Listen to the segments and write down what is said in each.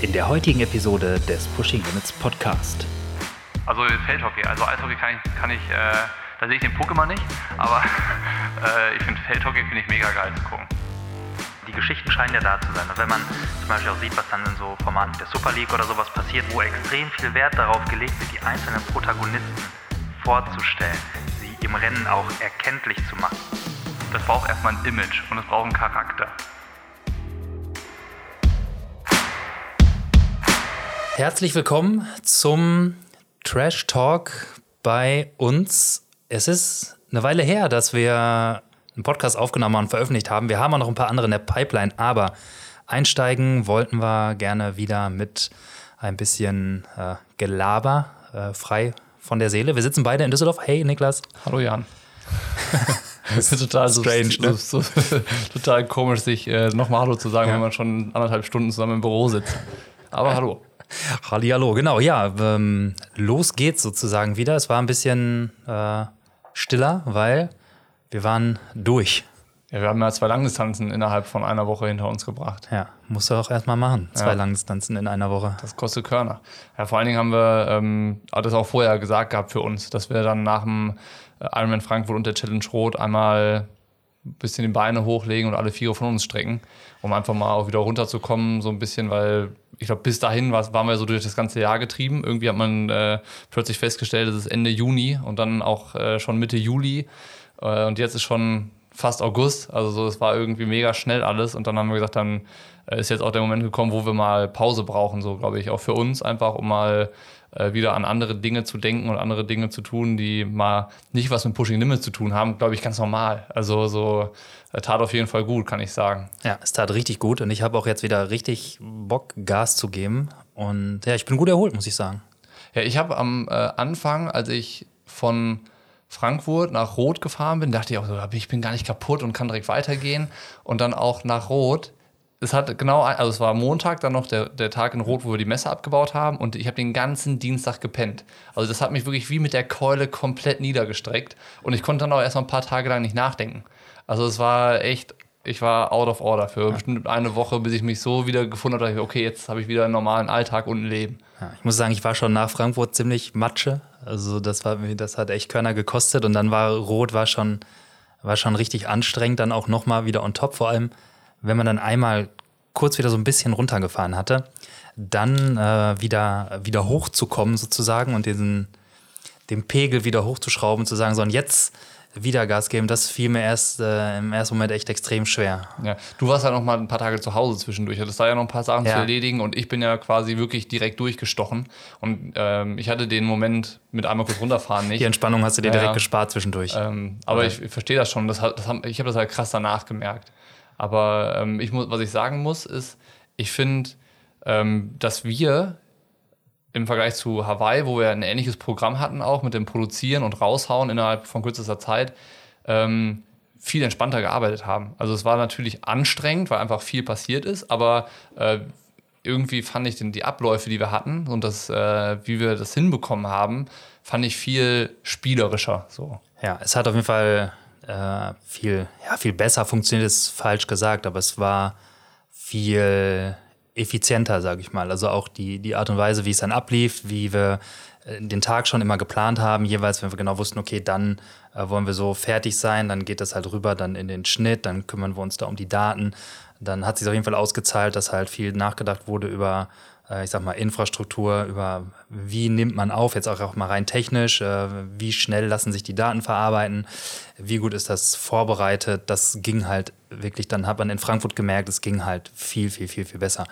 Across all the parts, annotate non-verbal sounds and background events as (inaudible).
in der heutigen Episode des Pushing Limits Podcast. Also Feldhockey, also Eishockey kann ich, kann ich äh, da sehe ich den immer nicht, aber (laughs) äh, ich finde Feldhockey finde ich mega geil zu gucken. Die Geschichten scheinen ja da zu sein. Und wenn man zum Beispiel auch sieht, was dann in so Formaten der Super League oder sowas passiert, wo extrem viel Wert darauf gelegt wird, die einzelnen Protagonisten vorzustellen, sie im Rennen auch erkenntlich zu machen. Das braucht erstmal ein Image und es braucht einen Charakter. Herzlich willkommen zum Trash Talk bei uns. Es ist eine Weile her, dass wir einen Podcast aufgenommen und veröffentlicht haben. Wir haben auch noch ein paar andere in der Pipeline, aber einsteigen wollten wir gerne wieder mit ein bisschen äh, Gelaber, äh, frei von der Seele. Wir sitzen beide in Düsseldorf. Hey, Niklas. Hallo, Jan. das ist total strange, so, ne? so, so, (laughs) total komisch, sich äh, nochmal Hallo zu sagen, ja. wenn man schon anderthalb Stunden zusammen im Büro sitzt. Aber hallo. (laughs) Hallihallo, genau, ja. Ähm, los geht's sozusagen wieder. Es war ein bisschen äh, stiller, weil wir waren durch. Ja, wir haben ja zwei Langdistanzen innerhalb von einer Woche hinter uns gebracht. Ja, musst du auch erstmal machen. Zwei ja. Langdistanzen in einer Woche. Das kostet Körner. Ja, vor allen Dingen haben wir ähm, das auch vorher gesagt gehabt für uns, dass wir dann nach dem äh, Ironman Frankfurt und der Challenge Rot einmal ein bisschen die Beine hochlegen und alle vier von uns strecken, um einfach mal auch wieder runterzukommen, so ein bisschen, weil ich glaube, bis dahin war, waren wir so durch das ganze Jahr getrieben. Irgendwie hat man äh, plötzlich festgestellt, es ist Ende Juni und dann auch äh, schon Mitte Juli. Äh, und jetzt ist schon fast August. Also so, es war irgendwie mega schnell alles. Und dann haben wir gesagt, dann ist jetzt auch der Moment gekommen, wo wir mal Pause brauchen, so glaube ich, auch für uns einfach, um mal äh, wieder an andere Dinge zu denken und andere Dinge zu tun, die mal nicht was mit Pushing Limits zu tun haben, glaube ich, ganz normal. Also so äh, tat auf jeden Fall gut, kann ich sagen. Ja, es tat richtig gut und ich habe auch jetzt wieder richtig Bock, Gas zu geben. Und ja, ich bin gut erholt, muss ich sagen. Ja, ich habe am äh, Anfang, als ich von Frankfurt nach Rot gefahren bin, dachte ich auch so, ich bin gar nicht kaputt und kann direkt weitergehen. Und dann auch nach Rot es hat genau, also es war Montag, dann noch der, der Tag in Rot, wo wir die Messe abgebaut haben und ich habe den ganzen Dienstag gepennt. Also das hat mich wirklich wie mit der Keule komplett niedergestreckt und ich konnte dann auch erst mal ein paar Tage lang nicht nachdenken. Also es war echt, ich war out of order für ja. bestimmt eine Woche, bis ich mich so wieder gefunden habe, okay, jetzt habe ich wieder einen normalen Alltag und ein Leben. Ja, ich muss sagen, ich war schon nach Frankfurt ziemlich Matsche. Also das war das hat echt Körner gekostet und dann war Rot war schon war schon richtig anstrengend, dann auch nochmal wieder on top vor allem wenn man dann einmal kurz wieder so ein bisschen runtergefahren hatte, dann äh, wieder, wieder hochzukommen sozusagen und diesen, den Pegel wieder hochzuschrauben, zu sagen, so und jetzt wieder Gas geben, das fiel mir erst äh, im ersten Moment echt extrem schwer. Ja, du warst ja noch mal ein paar Tage zu Hause zwischendurch, hattest da ja noch ein paar Sachen ja. zu erledigen und ich bin ja quasi wirklich direkt durchgestochen und ähm, ich hatte den Moment mit einmal kurz runterfahren nicht. Die Entspannung hast du dir ja, direkt gespart zwischendurch. Ähm, aber okay. ich verstehe das schon, das, das, ich habe das halt krass danach gemerkt. Aber ähm, ich muss, was ich sagen muss, ist, ich finde, ähm, dass wir im Vergleich zu Hawaii, wo wir ein ähnliches Programm hatten, auch mit dem Produzieren und Raushauen innerhalb von kürzester Zeit, ähm, viel entspannter gearbeitet haben. Also es war natürlich anstrengend, weil einfach viel passiert ist, aber äh, irgendwie fand ich den, die Abläufe, die wir hatten und das, äh, wie wir das hinbekommen haben, fand ich viel spielerischer. So. Ja, es hat auf jeden Fall äh, viel, ja, viel besser funktioniert, ist falsch gesagt, aber es war viel effizienter, sage ich mal. Also auch die, die Art und Weise, wie es dann ablief, wie wir äh, den Tag schon immer geplant haben, jeweils, wenn wir genau wussten, okay, dann äh, wollen wir so fertig sein, dann geht das halt rüber, dann in den Schnitt, dann kümmern wir uns da um die Daten. Dann hat sich auf jeden Fall ausgezahlt, dass halt viel nachgedacht wurde über ich sag mal, Infrastruktur, über wie nimmt man auf, jetzt auch, mal rein technisch, äh, wie schnell lassen sich die Daten verarbeiten, wie gut ist das vorbereitet. Das ging halt wirklich, dann hat man in Frankfurt gemerkt, es ging halt viel, viel, viel, viel besser.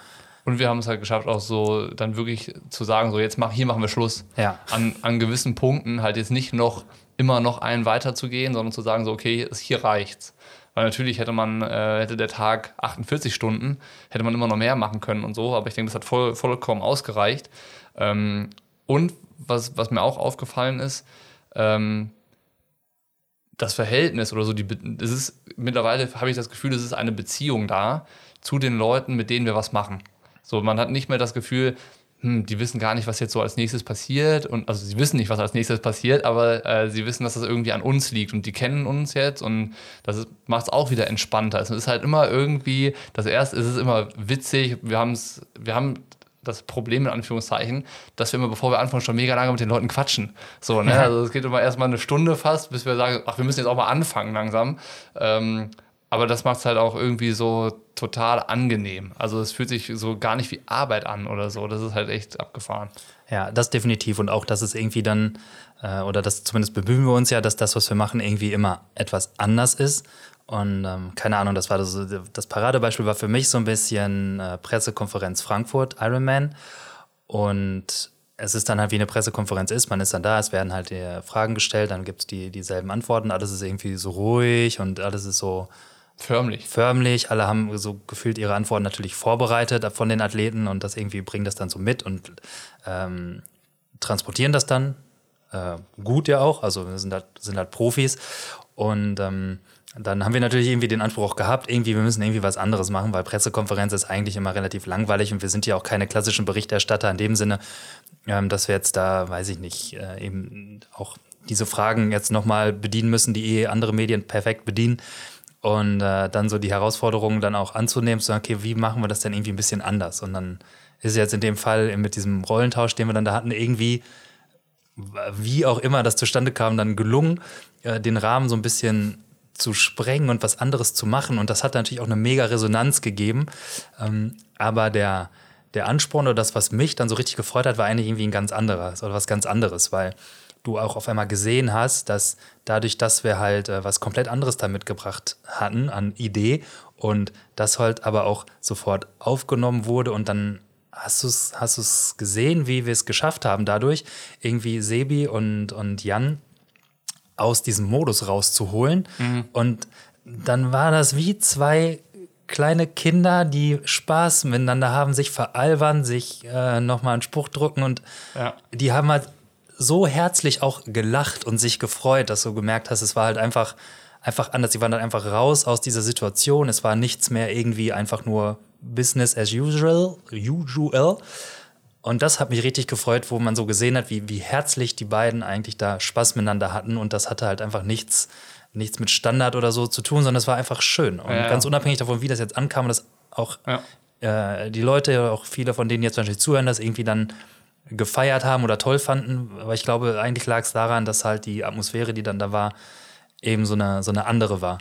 Und wir haben es halt geschafft, auch so dann wirklich zu sagen, so jetzt mach, hier machen wir Schluss. Ja. An, an gewissen Punkten halt jetzt nicht noch immer noch einen weiterzugehen, sondern zu sagen, so okay, hier reicht's. Weil natürlich hätte man, äh, hätte der Tag 48 Stunden, hätte man immer noch mehr machen können und so, aber ich denke, das hat voll, vollkommen ausgereicht. Ähm, und was, was mir auch aufgefallen ist, ähm, das Verhältnis oder so, die, es ist mittlerweile habe ich das Gefühl, es ist eine Beziehung da zu den Leuten, mit denen wir was machen. So, man hat nicht mehr das Gefühl, hm, die wissen gar nicht, was jetzt so als nächstes passiert. Und also sie wissen nicht, was als nächstes passiert, aber äh, sie wissen, dass das irgendwie an uns liegt und die kennen uns jetzt und das macht es auch wieder entspannter. Es ist halt immer irgendwie, das erste ist es immer witzig, wir haben es, wir haben das Problem in Anführungszeichen, dass wir immer, bevor wir anfangen, schon mega lange mit den Leuten quatschen. So, ne? Also es geht immer erstmal eine Stunde fast, bis wir sagen, ach, wir müssen jetzt auch mal anfangen langsam. Ähm, aber das macht es halt auch irgendwie so total angenehm. Also es fühlt sich so gar nicht wie Arbeit an oder so. Das ist halt echt abgefahren. Ja, das definitiv. Und auch, dass es irgendwie dann, äh, oder das zumindest bemühen wir uns ja, dass das, was wir machen, irgendwie immer etwas anders ist. Und ähm, keine Ahnung, das war das, das Paradebeispiel war für mich so ein bisschen äh, Pressekonferenz Frankfurt, Ironman. Und es ist dann halt wie eine Pressekonferenz ist, man ist dann da, es werden halt die Fragen gestellt, dann gibt es die, dieselben Antworten, alles ist irgendwie so ruhig und alles ist so Förmlich. Förmlich. Alle haben so gefühlt ihre Antworten natürlich vorbereitet von den Athleten und das irgendwie bringen das dann so mit und ähm, transportieren das dann. Äh, gut ja auch, also wir sind halt, sind halt Profis. Und ähm, dann haben wir natürlich irgendwie den Anspruch gehabt, irgendwie, wir müssen irgendwie was anderes machen, weil Pressekonferenz ist eigentlich immer relativ langweilig und wir sind ja auch keine klassischen Berichterstatter in dem Sinne, ähm, dass wir jetzt da, weiß ich nicht, äh, eben auch diese Fragen jetzt nochmal bedienen müssen, die eh andere Medien perfekt bedienen. Und äh, dann so die Herausforderungen dann auch anzunehmen, zu sagen, okay, wie machen wir das denn irgendwie ein bisschen anders? Und dann ist jetzt in dem Fall mit diesem Rollentausch, den wir dann da hatten, irgendwie, wie auch immer das zustande kam, dann gelungen, äh, den Rahmen so ein bisschen zu sprengen und was anderes zu machen. Und das hat natürlich auch eine mega Resonanz gegeben. Ähm, aber der, der Ansporn oder das, was mich dann so richtig gefreut hat, war eigentlich irgendwie ein ganz anderes oder was ganz anderes, weil du auch auf einmal gesehen hast, dass dadurch, dass wir halt äh, was komplett anderes da mitgebracht hatten an Idee und das halt aber auch sofort aufgenommen wurde und dann hast du es hast gesehen, wie wir es geschafft haben, dadurch irgendwie Sebi und, und Jan aus diesem Modus rauszuholen. Mhm. Und dann war das wie zwei kleine Kinder, die Spaß miteinander haben, sich veralbern, sich äh, nochmal einen Spruch drucken und ja. die haben halt so herzlich auch gelacht und sich gefreut, dass du gemerkt hast, es war halt einfach, einfach anders. Sie waren dann einfach raus aus dieser Situation. Es war nichts mehr irgendwie einfach nur Business as usual. usual. Und das hat mich richtig gefreut, wo man so gesehen hat, wie, wie herzlich die beiden eigentlich da Spaß miteinander hatten. Und das hatte halt einfach nichts, nichts mit Standard oder so zu tun, sondern es war einfach schön. Und ja. ganz unabhängig davon, wie das jetzt ankam, dass auch ja. äh, die Leute, auch viele von denen jetzt wahrscheinlich zuhören, das irgendwie dann gefeiert haben oder toll fanden. Aber ich glaube, eigentlich lag es daran, dass halt die Atmosphäre, die dann da war, eben so eine, so eine andere war.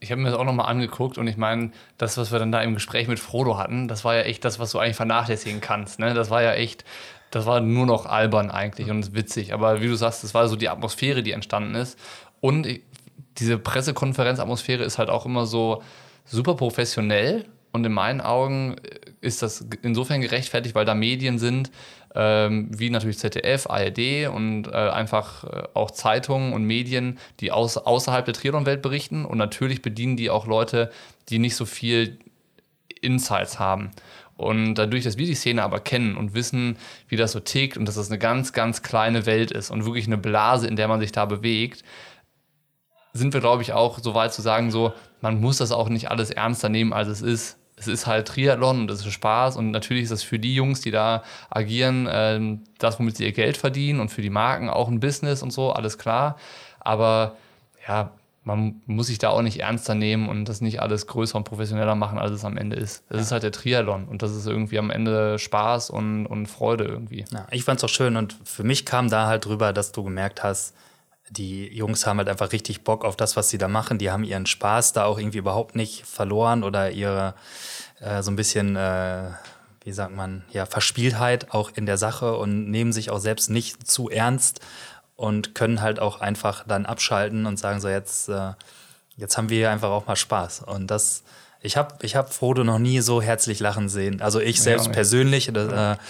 Ich habe mir das auch nochmal angeguckt und ich meine, das, was wir dann da im Gespräch mit Frodo hatten, das war ja echt das, was du eigentlich vernachlässigen kannst. Ne? Das war ja echt, das war nur noch albern eigentlich und witzig. Aber wie du sagst, das war so die Atmosphäre, die entstanden ist. Und diese Pressekonferenzatmosphäre ist halt auch immer so super professionell. Und in meinen Augen ist das insofern gerechtfertigt, weil da Medien sind, ähm, wie natürlich ZDF, ARD und äh, einfach äh, auch Zeitungen und Medien, die aus, außerhalb der Triathlon-Welt berichten. Und natürlich bedienen die auch Leute, die nicht so viel Insights haben. Und dadurch, dass wir die Szene aber kennen und wissen, wie das so tickt und dass das eine ganz, ganz kleine Welt ist und wirklich eine Blase, in der man sich da bewegt, sind wir, glaube ich, auch so weit zu sagen, so, man muss das auch nicht alles ernster nehmen, als es ist es ist halt Triathlon und es ist Spaß und natürlich ist das für die Jungs, die da agieren, äh, das, womit sie ihr Geld verdienen und für die Marken auch ein Business und so, alles klar. Aber ja, man muss sich da auch nicht ernster nehmen und das nicht alles größer und professioneller machen, als es am Ende ist. Das ja. ist halt der Triathlon und das ist irgendwie am Ende Spaß und, und Freude irgendwie. Ja, ich fand es auch schön und für mich kam da halt drüber, dass du gemerkt hast, die Jungs haben halt einfach richtig Bock auf das, was sie da machen. Die haben ihren Spaß da auch irgendwie überhaupt nicht verloren oder ihre äh, so ein bisschen, äh, wie sagt man, ja, Verspieltheit auch in der Sache und nehmen sich auch selbst nicht zu ernst und können halt auch einfach dann abschalten und sagen so, jetzt, äh, jetzt haben wir hier einfach auch mal Spaß. Und das, ich habe ich hab Frodo noch nie so herzlich lachen sehen. Also ich selbst ja, persönlich. Das, äh,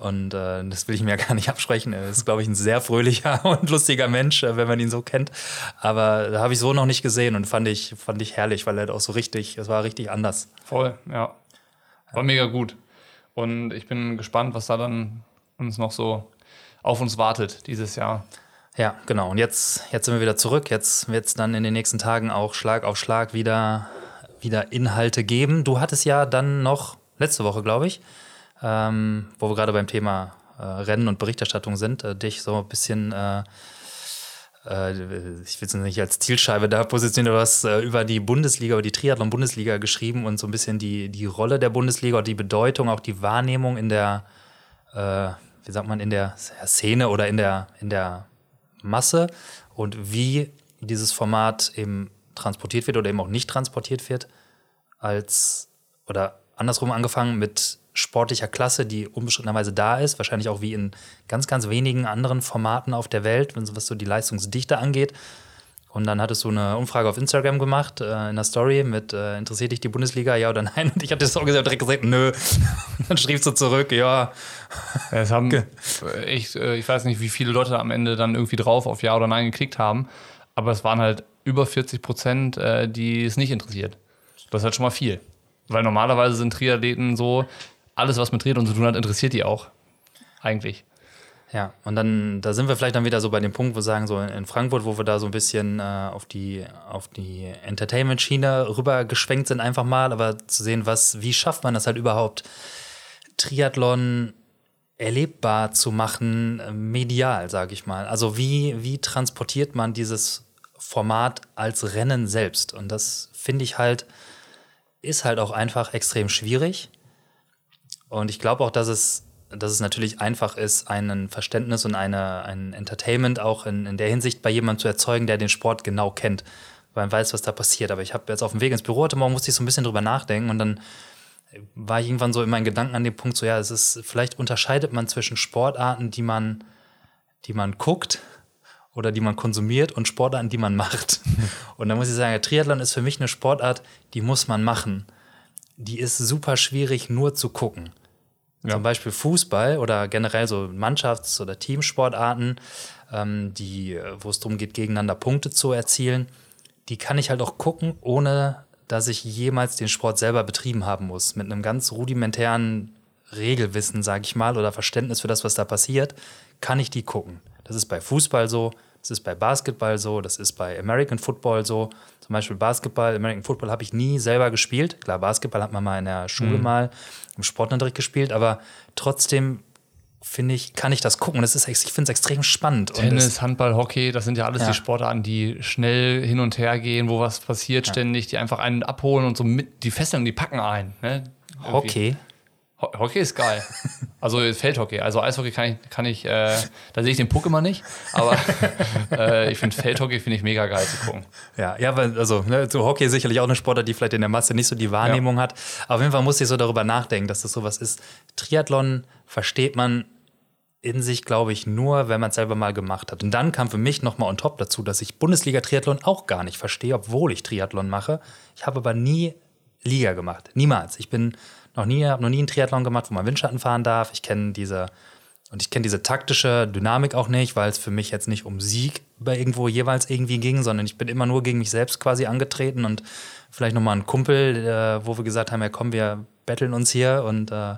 und äh, das will ich mir (laughs) gar nicht absprechen. Er ist, glaube ich, ein sehr fröhlicher (laughs) und lustiger Mensch, äh, wenn man ihn so kennt. Aber da habe ich so noch nicht gesehen und fand ich, fand ich herrlich, weil er auch so richtig, es war richtig anders. Voll, ja. War mega gut. Und ich bin gespannt, was da dann uns noch so auf uns wartet dieses Jahr. Ja, genau. Und jetzt, jetzt sind wir wieder zurück. Jetzt wird es dann in den nächsten Tagen auch Schlag auf Schlag wieder, wieder Inhalte geben. Du hattest ja dann noch letzte Woche, glaube ich, ähm, wo wir gerade beim Thema äh, Rennen und Berichterstattung sind, äh, dich so ein bisschen, äh, äh ich will es nicht als Zielscheibe da positionieren, du hast äh, über die Bundesliga, über die Triathlon-Bundesliga geschrieben und so ein bisschen die, die Rolle der Bundesliga und die Bedeutung, auch die Wahrnehmung in der, äh, wie sagt man, in der Szene oder in der, in der Masse und wie dieses Format eben transportiert wird oder eben auch nicht transportiert wird, als oder andersrum angefangen mit sportlicher Klasse, die unbestrittenerweise da ist, wahrscheinlich auch wie in ganz, ganz wenigen anderen Formaten auf der Welt, was so die Leistungsdichte angeht. Und dann hattest du eine Umfrage auf Instagram gemacht, äh, in der Story mit, äh, interessiert dich die Bundesliga, ja oder nein? Und ich hatte das auch gesagt, direkt gesagt, nö. (laughs) dann schriebst du zurück, ja. Es haben (laughs) echt, äh, ich weiß nicht, wie viele Leute am Ende dann irgendwie drauf auf Ja oder Nein geklickt haben, aber es waren halt über 40 Prozent, äh, die es nicht interessiert. Das ist halt schon mal viel. Weil normalerweise sind Triathleten so, alles, was mit Triathlon zu tun hat, interessiert die auch. Eigentlich. Ja, und dann, da sind wir vielleicht dann wieder so bei dem Punkt, wo wir sagen, so in Frankfurt, wo wir da so ein bisschen äh, auf die, auf die Entertainment-Schiene rübergeschwenkt sind, einfach mal, aber zu sehen, was, wie schafft man das halt überhaupt, Triathlon erlebbar zu machen, äh, medial, sage ich mal. Also wie, wie transportiert man dieses Format als Rennen selbst? Und das finde ich halt, ist halt auch einfach extrem schwierig. Und ich glaube auch, dass es dass es natürlich einfach ist, ein Verständnis und eine, ein Entertainment auch in, in der Hinsicht bei jemandem zu erzeugen, der den Sport genau kennt, weil man weiß, was da passiert. Aber ich habe jetzt auf dem Weg ins Büro heute Morgen musste ich so ein bisschen drüber nachdenken und dann war ich irgendwann so in meinen Gedanken an dem Punkt, so ja, es ist, vielleicht unterscheidet man zwischen Sportarten, die man, die man guckt oder die man konsumiert und Sportarten, die man macht. (laughs) Und da muss ich sagen, Triathlon ist für mich eine Sportart, die muss man machen. Die ist super schwierig nur zu gucken. Ja. Zum Beispiel Fußball oder generell so Mannschafts- oder Teamsportarten, ähm, die, wo es darum geht, gegeneinander Punkte zu erzielen, die kann ich halt auch gucken, ohne dass ich jemals den Sport selber betrieben haben muss. Mit einem ganz rudimentären Regelwissen, sage ich mal, oder Verständnis für das, was da passiert, kann ich die gucken. Das ist bei Fußball so, das ist bei Basketball so, das ist bei American Football so. Zum Beispiel Basketball, American Football habe ich nie selber gespielt. Klar, Basketball hat man mal in der Schule mhm. mal im Sportunterricht gespielt, aber trotzdem finde ich, kann ich das gucken. Das ist, ich finde es extrem spannend. Tennis, Handball, Hockey, das sind ja alles ja. die Sportarten, die schnell hin und her gehen, wo was passiert ja. ständig, die einfach einen abholen und so mit, die fesseln, die packen ein. Ne? Hockey. Hockey ist geil. (laughs) Also Feldhockey. Also Eishockey kann ich, kann ich äh, da sehe ich den Puck immer nicht, aber (laughs) äh, ich finde Feldhockey finde ich mega geil zu gucken. Ja, ja, weil, also ne, so Hockey ist sicherlich auch eine Sportart, die vielleicht in der Masse nicht so die Wahrnehmung ja. hat. Aber auf jeden Fall muss ich so darüber nachdenken, dass das sowas ist. Triathlon versteht man in sich, glaube ich, nur, wenn man es selber mal gemacht hat. Und dann kam für mich nochmal on top dazu, dass ich Bundesliga-Triathlon auch gar nicht verstehe, obwohl ich Triathlon mache. Ich habe aber nie Liga gemacht. Niemals. Ich bin noch nie, habe noch nie einen Triathlon gemacht, wo man Windschatten fahren darf. Ich kenne diese und ich kenne diese taktische Dynamik auch nicht, weil es für mich jetzt nicht um Sieg bei irgendwo jeweils irgendwie ging, sondern ich bin immer nur gegen mich selbst quasi angetreten und vielleicht nochmal ein Kumpel, äh, wo wir gesagt haben, ja komm, wir betteln uns hier und äh,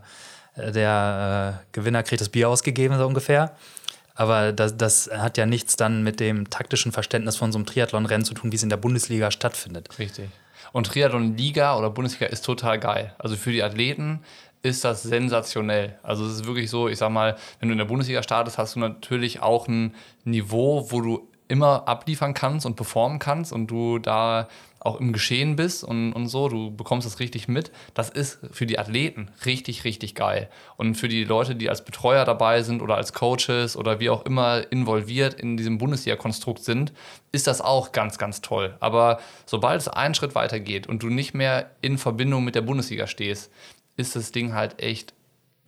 der äh, Gewinner kriegt das Bier ausgegeben, so ungefähr. Aber das, das hat ja nichts dann mit dem taktischen Verständnis von so einem Triathlon-Rennen zu tun, wie es in der Bundesliga stattfindet. Richtig. Und Triathlon-Liga oder Bundesliga ist total geil. Also für die Athleten ist das sensationell. Also es ist wirklich so, ich sag mal, wenn du in der Bundesliga startest, hast du natürlich auch ein Niveau, wo du immer abliefern kannst und performen kannst und du da auch im Geschehen bist und, und so, du bekommst das richtig mit. Das ist für die Athleten richtig, richtig geil. Und für die Leute, die als Betreuer dabei sind oder als Coaches oder wie auch immer involviert in diesem Bundesliga-Konstrukt sind, ist das auch ganz, ganz toll. Aber sobald es einen Schritt weiter geht und du nicht mehr in Verbindung mit der Bundesliga stehst, ist das Ding halt echt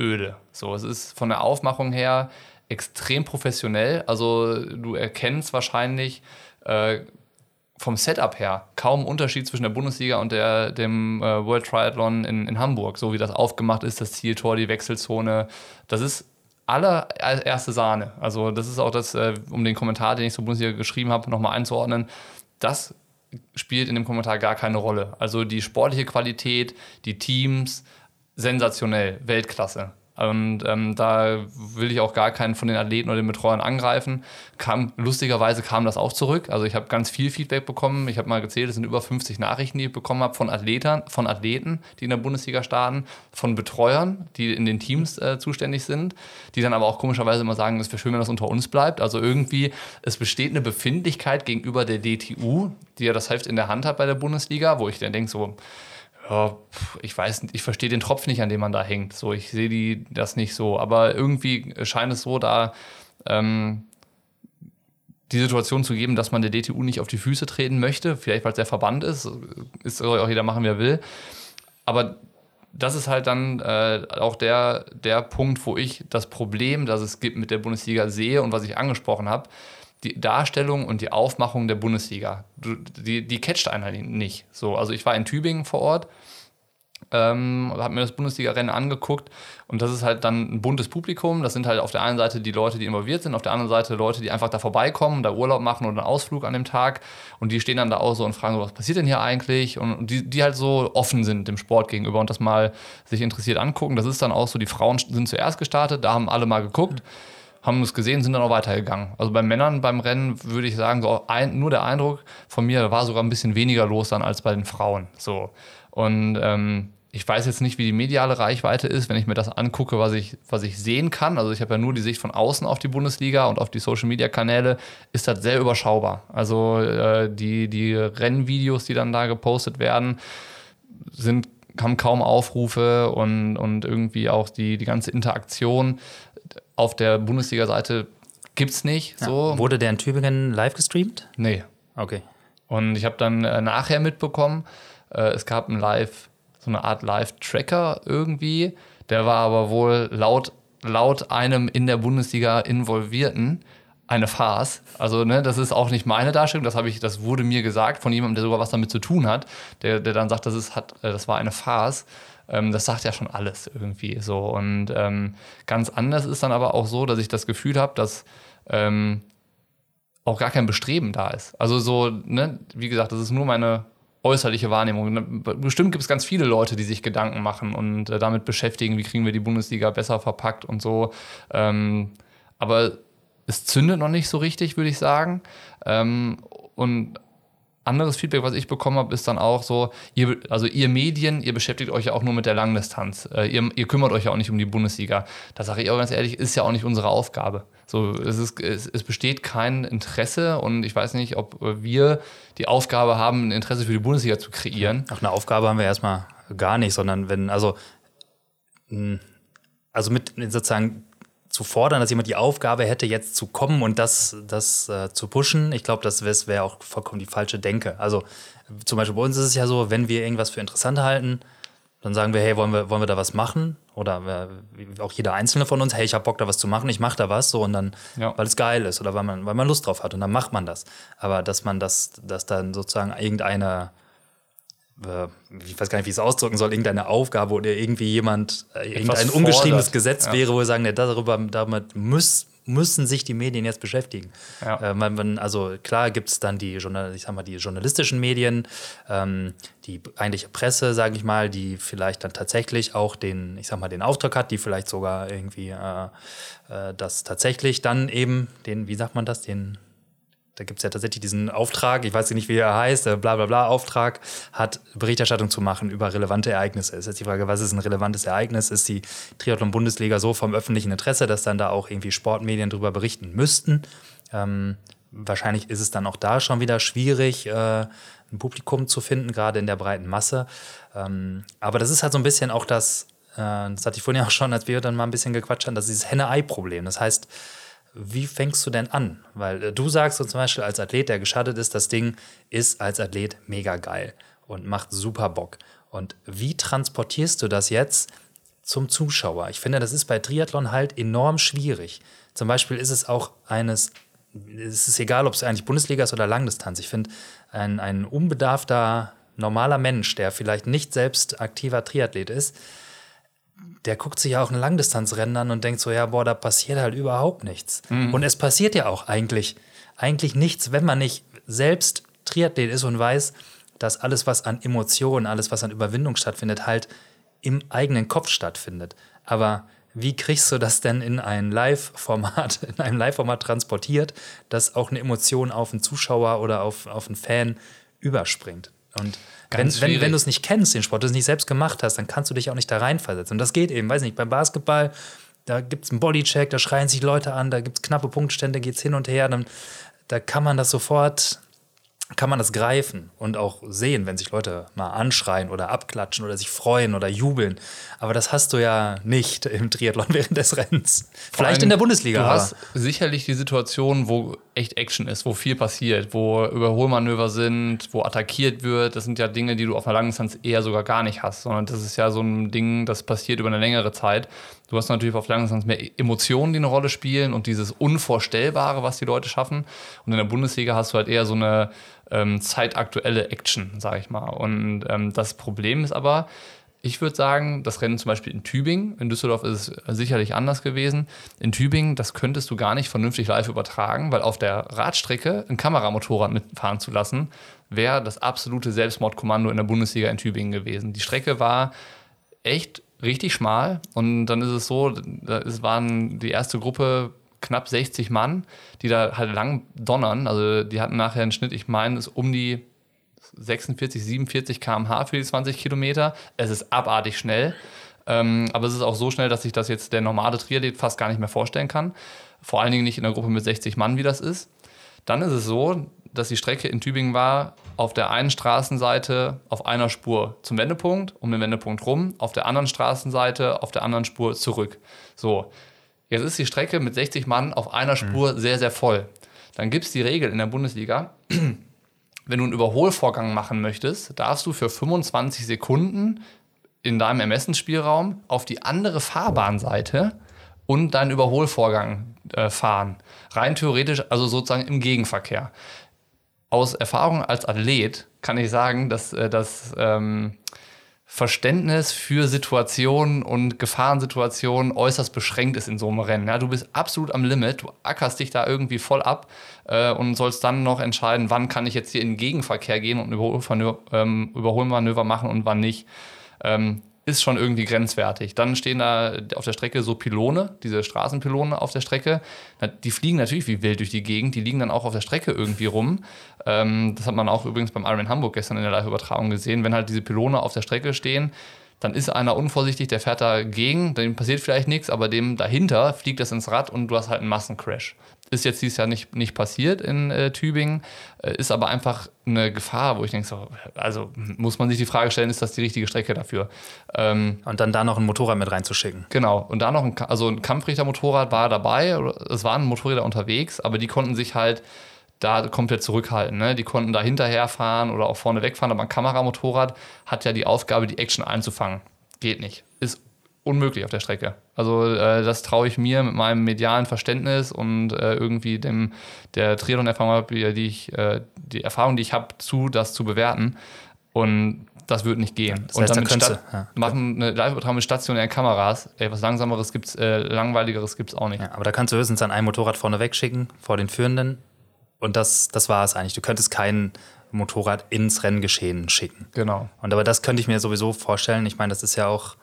öde. So, es ist von der Aufmachung her extrem professionell. Also du erkennst wahrscheinlich äh, vom Setup her kaum Unterschied zwischen der Bundesliga und der, dem äh, World Triathlon in, in Hamburg, so wie das aufgemacht ist, das Zieltor, die Wechselzone. Das ist allererste Sahne. Also das ist auch das, äh, um den Kommentar, den ich zur Bundesliga geschrieben habe, nochmal einzuordnen. Das spielt in dem Kommentar gar keine Rolle. Also die sportliche Qualität, die Teams, sensationell, Weltklasse. Und ähm, da will ich auch gar keinen von den Athleten oder den Betreuern angreifen. Kam, lustigerweise kam das auch zurück. Also ich habe ganz viel Feedback bekommen. Ich habe mal gezählt, es sind über 50 Nachrichten, die ich bekommen habe von Athletern, von Athleten, die in der Bundesliga starten, von Betreuern, die in den Teams äh, zuständig sind, die dann aber auch komischerweise immer sagen, es wäre schön, wenn das unter uns bleibt. Also irgendwie, es besteht eine Befindlichkeit gegenüber der DTU, die ja das Heft in der Hand hat bei der Bundesliga, wo ich dann denke, so, Ja, ich weiß ich verstehe den Tropf nicht, an dem man da hängt. So, ich sehe die das nicht so. Aber irgendwie scheint es so, da ähm, die Situation zu geben, dass man der DTU nicht auf die Füße treten möchte. Vielleicht, weil es der Verband ist. Ist soll auch jeder machen, wie er will. Aber das ist halt dann äh, auch der, der Punkt, wo ich das Problem, das es gibt mit der Bundesliga sehe und was ich angesprochen habe. Die Darstellung und die Aufmachung der Bundesliga, die, die catcht einer nicht. So, also ich war in Tübingen vor Ort ähm, habe mir das Bundesliga-Rennen angeguckt und das ist halt dann ein buntes Publikum. Das sind halt auf der einen Seite die Leute, die involviert sind, auf der anderen Seite Leute, die einfach da vorbeikommen, da Urlaub machen oder einen Ausflug an dem Tag und die stehen dann da auch so und fragen so, was passiert denn hier eigentlich? Und die, die halt so offen sind dem Sport gegenüber und das mal sich interessiert angucken. Das ist dann auch so, die Frauen sind zuerst gestartet, da haben alle mal geguckt. Haben es gesehen, sind dann auch weitergegangen. Also bei Männern beim Rennen würde ich sagen, so ein, nur der Eindruck von mir war sogar ein bisschen weniger los dann als bei den Frauen. So. Und ähm, ich weiß jetzt nicht, wie die mediale Reichweite ist, wenn ich mir das angucke, was ich, was ich sehen kann. Also ich habe ja nur die Sicht von außen auf die Bundesliga und auf die Social-Media-Kanäle, ist das sehr überschaubar. Also äh, die, die Rennvideos, die dann da gepostet werden, sind, haben kaum Aufrufe und, und irgendwie auch die, die ganze Interaktion auf der Bundesliga-Seite gibt es nicht. Ja. So. Wurde der in Tübingen live gestreamt? Nee. Okay. Und ich habe dann äh, nachher mitbekommen, äh, es gab ein Live- so eine Art Live-Tracker irgendwie. Der war aber wohl laut, laut einem in der Bundesliga Involvierten eine Farce. Also, ne, das ist auch nicht meine Darstellung, das, ich, das wurde mir gesagt von jemandem, der sogar was damit zu tun hat, der, der dann sagt, das, ist, hat, äh, das war eine Farce. Ähm, das sagt ja schon alles irgendwie so. Und ähm, ganz anders ist dann aber auch so, dass ich das Gefühl habe, dass ähm, auch gar kein Bestreben da ist. Also so, ne, wie gesagt, das ist nur meine äußerliche Wahrnehmung. Ne, bestimmt gibt es ganz viele Leute, die sich Gedanken machen und äh, damit beschäftigen, wie kriegen wir die Bundesliga besser verpackt und so. Ähm, aber es zündet noch nicht so richtig, würde ich sagen. Ähm, und anderes Feedback, was ich bekommen habe, ist dann auch so, ihr, also ihr Medien, ihr beschäftigt euch ja auch nur mit der Langdistanz. Äh, ihr, ihr, kümmert euch ja auch nicht um die Bundesliga. Da sage ich auch ganz ehrlich, ist ja auch nicht unsere Aufgabe. So, es, ist, es, es, besteht kein Interesse und ich weiß nicht, ob wir die Aufgabe haben, ein Interesse für die Bundesliga zu kreieren. Ach, eine Aufgabe haben wir erstmal gar nicht, sondern wenn, also, also mit sozusagen zu fordern, dass jemand die Aufgabe hätte, jetzt zu kommen und das, das äh, zu pushen, ich glaube, das wäre wär auch vollkommen die falsche Denke. Also zum Beispiel bei uns ist es ja so, wenn wir irgendwas für interessant halten, dann sagen wir, hey, wollen wir, wollen wir da was machen? Oder äh, auch jeder Einzelne von uns, hey, ich habe Bock, da was zu machen, ich mache da was, so und dann, ja. weil es geil ist oder weil man, weil man Lust drauf hat und dann macht man das. Aber dass man das, dass dann sozusagen irgendeine äh, ich weiß gar nicht, wie ich es ausdrücken soll, irgendeine Aufgabe oder irgendwie jemand, äh, irgendein ungeschriebenes Gesetz ja. wäre, wo wir sagen, ja, darüber, damit muss, müssen sich die Medien jetzt beschäftigen. Ja. Äh, man, also klar gibt es dann die, ich sag mal, die journalistischen Medien, ähm, die eigentliche Presse, sage ich mal, die vielleicht dann tatsächlich auch den, ich sag mal, den Auftrag hat, die vielleicht sogar irgendwie äh, äh das tatsächlich dann eben den, wie sagt man das, den da gibt es ja tatsächlich diesen Auftrag, ich weiß nicht, wie er heißt, der bla bla bla Auftrag, hat Berichterstattung zu machen über relevante Ereignisse. Ist jetzt die Frage, was ist ein relevantes Ereignis? Ist die Triathlon-Bundesliga so vom öffentlichen Interesse, dass dann da auch irgendwie Sportmedien drüber berichten müssten? Ähm, wahrscheinlich ist es dann auch da schon wieder schwierig, äh, ein Publikum zu finden, gerade in der breiten Masse. Ähm, aber das ist halt so ein bisschen auch das, äh, das hatte ich vorhin ja auch schon, als wir dann mal ein bisschen gequatscht haben, das ist dieses Henne-Ei-Problem. Das heißt, wie fängst du denn an? Weil äh, du sagst so zum Beispiel als Athlet, der geschadet ist, das Ding ist als Athlet mega geil und macht super Bock. Und wie transportierst du das jetzt zum Zuschauer? Ich finde, das ist bei Triathlon halt enorm schwierig. Zum Beispiel ist es auch eines, es ist egal, ob es eigentlich Bundesliga ist oder Langdistanz. Ich finde, ein, ein unbedarfter, normaler Mensch, der vielleicht nicht selbst aktiver Triathlet ist, der guckt sich ja auch ein Langdistanzrennen an und denkt so, ja, boah, da passiert halt überhaupt nichts. Mhm. Und es passiert ja auch eigentlich, eigentlich nichts, wenn man nicht selbst Triathlet ist und weiß, dass alles, was an Emotionen, alles, was an Überwindung stattfindet, halt im eigenen Kopf stattfindet. Aber wie kriegst du das denn in ein Live-Format, (laughs) in einem Live-Format transportiert, dass auch eine Emotion auf einen Zuschauer oder auf, auf einen Fan überspringt? Und wenn, wenn, wenn du es nicht kennst, den Sport, du es nicht selbst gemacht hast, dann kannst du dich auch nicht da reinversetzen. Und das geht eben, weiß nicht, beim Basketball, da gibt es einen Bodycheck, da schreien sich Leute an, da gibt es knappe Punktstände, geht es hin und her, dann da kann man das sofort kann man das greifen und auch sehen, wenn sich Leute mal anschreien oder abklatschen oder sich freuen oder jubeln. Aber das hast du ja nicht im Triathlon (laughs) während des Rennens. Vielleicht in der Bundesliga. Du hast sicherlich die Situation, wo echt Action ist, wo viel passiert, wo Überholmanöver sind, wo attackiert wird. Das sind ja Dinge, die du auf einer langen Distanz eher sogar gar nicht hast, sondern das ist ja so ein Ding, das passiert über eine längere Zeit. Du hast natürlich auf langen Distanz mehr Emotionen, die eine Rolle spielen und dieses Unvorstellbare, was die Leute schaffen. Und in der Bundesliga hast du halt eher so eine ähm, zeitaktuelle Action, sag ich mal. Und ähm, das Problem ist aber, ich würde sagen, das Rennen zum Beispiel in Tübingen, in Düsseldorf ist es sicherlich anders gewesen. In Tübingen, das könntest du gar nicht vernünftig live übertragen, weil auf der Radstrecke ein Kameramotorrad mitfahren zu lassen, wäre das absolute Selbstmordkommando in der Bundesliga in Tübingen gewesen. Die Strecke war echt richtig schmal und dann ist es so, es waren die erste Gruppe knapp 60 Mann, die da halt lang donnern. Also die hatten nachher einen Schnitt, ich meine, es um die 46, 47 km/h für die 20 Kilometer. Es ist abartig schnell. Ähm, aber es ist auch so schnell, dass sich das jetzt der normale Triathlet fast gar nicht mehr vorstellen kann. Vor allen Dingen nicht in einer Gruppe mit 60 Mann, wie das ist. Dann ist es so, dass die Strecke in Tübingen war, auf der einen Straßenseite auf einer Spur zum Wendepunkt, um den Wendepunkt rum, auf der anderen Straßenseite auf der anderen Spur zurück. So, Jetzt ist die Strecke mit 60 Mann auf einer Spur mhm. sehr, sehr voll. Dann gibt es die Regel in der Bundesliga, (clears throat) wenn du einen Überholvorgang machen möchtest, darfst du für 25 Sekunden in deinem Ermessensspielraum auf die andere Fahrbahnseite und deinen Überholvorgang äh, fahren. Rein theoretisch, also sozusagen im Gegenverkehr. Aus Erfahrung als Athlet kann ich sagen, dass äh, das ähm, Verständnis für Situationen und Gefahrensituationen äußerst beschränkt ist in so einem Rennen. Ja, du bist absolut am Limit, du ackerst dich da irgendwie voll ab äh, und sollst dann noch entscheiden, wann kann ich jetzt hier in den Gegenverkehr gehen und ein ähm, Überholmanöver machen und wann nicht. Ähm, ist schon irgendwie grenzwertig. Dann stehen da auf der Strecke so Pylone, diese Straßenpylone auf der Strecke. Die fliegen natürlich wie wild durch die Gegend, die liegen dann auch auf der Strecke irgendwie rum. Ähm, das hat man auch übrigens beim Ironman Hamburg gestern in der Live-Übertragung gesehen. Wenn halt diese Pylone auf der Strecke stehen, dann ist einer unvorsichtig, der fährt dagegen, dem passiert vielleicht nichts, aber dem dahinter fliegt das ins Rad und du hast halt einen Massencrash. Ist jetzt dieses Jahr nicht, nicht passiert in äh, Tübingen, äh, ist aber einfach eine Gefahr, wo ich denke, so, also muss man sich die Frage stellen, ist das die richtige Strecke dafür? Ähm, und dann da noch ein Motorrad mit reinzuschicken. Genau, und da noch ein, also ein Kampfrichtermotorrad war dabei, es waren Motorräder unterwegs, aber die konnten sich halt da komplett zurückhalten. Ne? Die konnten da hinterherfahren oder auch vorne wegfahren, aber ein Kameramotorrad hat ja die Aufgabe, die Action einzufangen. Geht nicht. Unmöglich auf der Strecke. Also äh, das traue ich mir mit meinem medialen Verständnis und äh, irgendwie dem der Triathlon-Erfahrung, die ich äh, die Erfahrung, die ich habe, zu das zu bewerten. Und das wird nicht gehen. Das heißt, und dann da ja. machen eine Live-Übertragung mit stationären Kameras. Ey, was langsameres gibt's, äh, langweiligeres gibt's auch nicht. Ja, aber da kannst du höchstens dann ein Motorrad vorne wegschicken vor den Führenden. Und das, das war es eigentlich. Du könntest kein Motorrad ins Renngeschehen schicken. Genau. Und aber das könnte ich mir sowieso vorstellen. Ich meine, das ist ja auch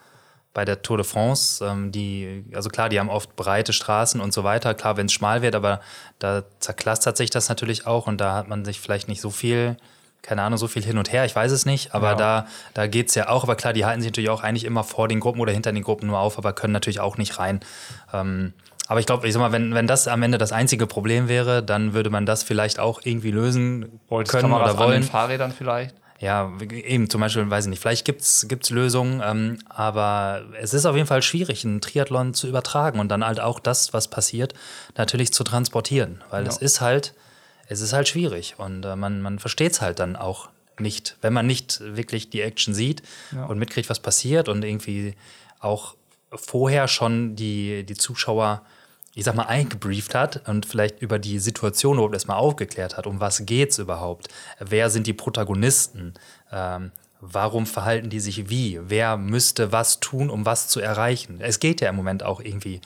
bei der Tour de France, ähm, die, also klar, die haben oft breite Straßen und so weiter. Klar, wenn es schmal wird, aber da zerklastert sich das natürlich auch und da hat man sich vielleicht nicht so viel, keine Ahnung, so viel hin und her, ich weiß es nicht, aber ja. da, da geht es ja auch. Aber klar, die halten sich natürlich auch eigentlich immer vor den Gruppen oder hinter den Gruppen nur auf, aber können natürlich auch nicht rein. Ähm, aber ich glaube, ich sag mal, wenn, wenn das am Ende das einzige Problem wäre, dann würde man das vielleicht auch irgendwie lösen Wolltest können oder wollen. An den Fahrrädern vielleicht? Ja, eben zum Beispiel, weiß ich nicht, vielleicht gibt es Lösungen, ähm, aber es ist auf jeden Fall schwierig, einen Triathlon zu übertragen und dann halt auch das, was passiert, natürlich zu transportieren. Weil ja. es ist halt, es ist halt schwierig und äh, man, man versteht es halt dann auch nicht. Wenn man nicht wirklich die Action sieht ja. und mitkriegt, was passiert und irgendwie auch vorher schon die, die Zuschauer ich sag mal, eingebrieft hat und vielleicht über die Situation überhaupt erstmal aufgeklärt hat, um was geht's überhaupt, wer sind die Protagonisten, ähm, warum verhalten die sich wie, wer müsste was tun, um was zu erreichen. Es geht ja im Moment auch irgendwie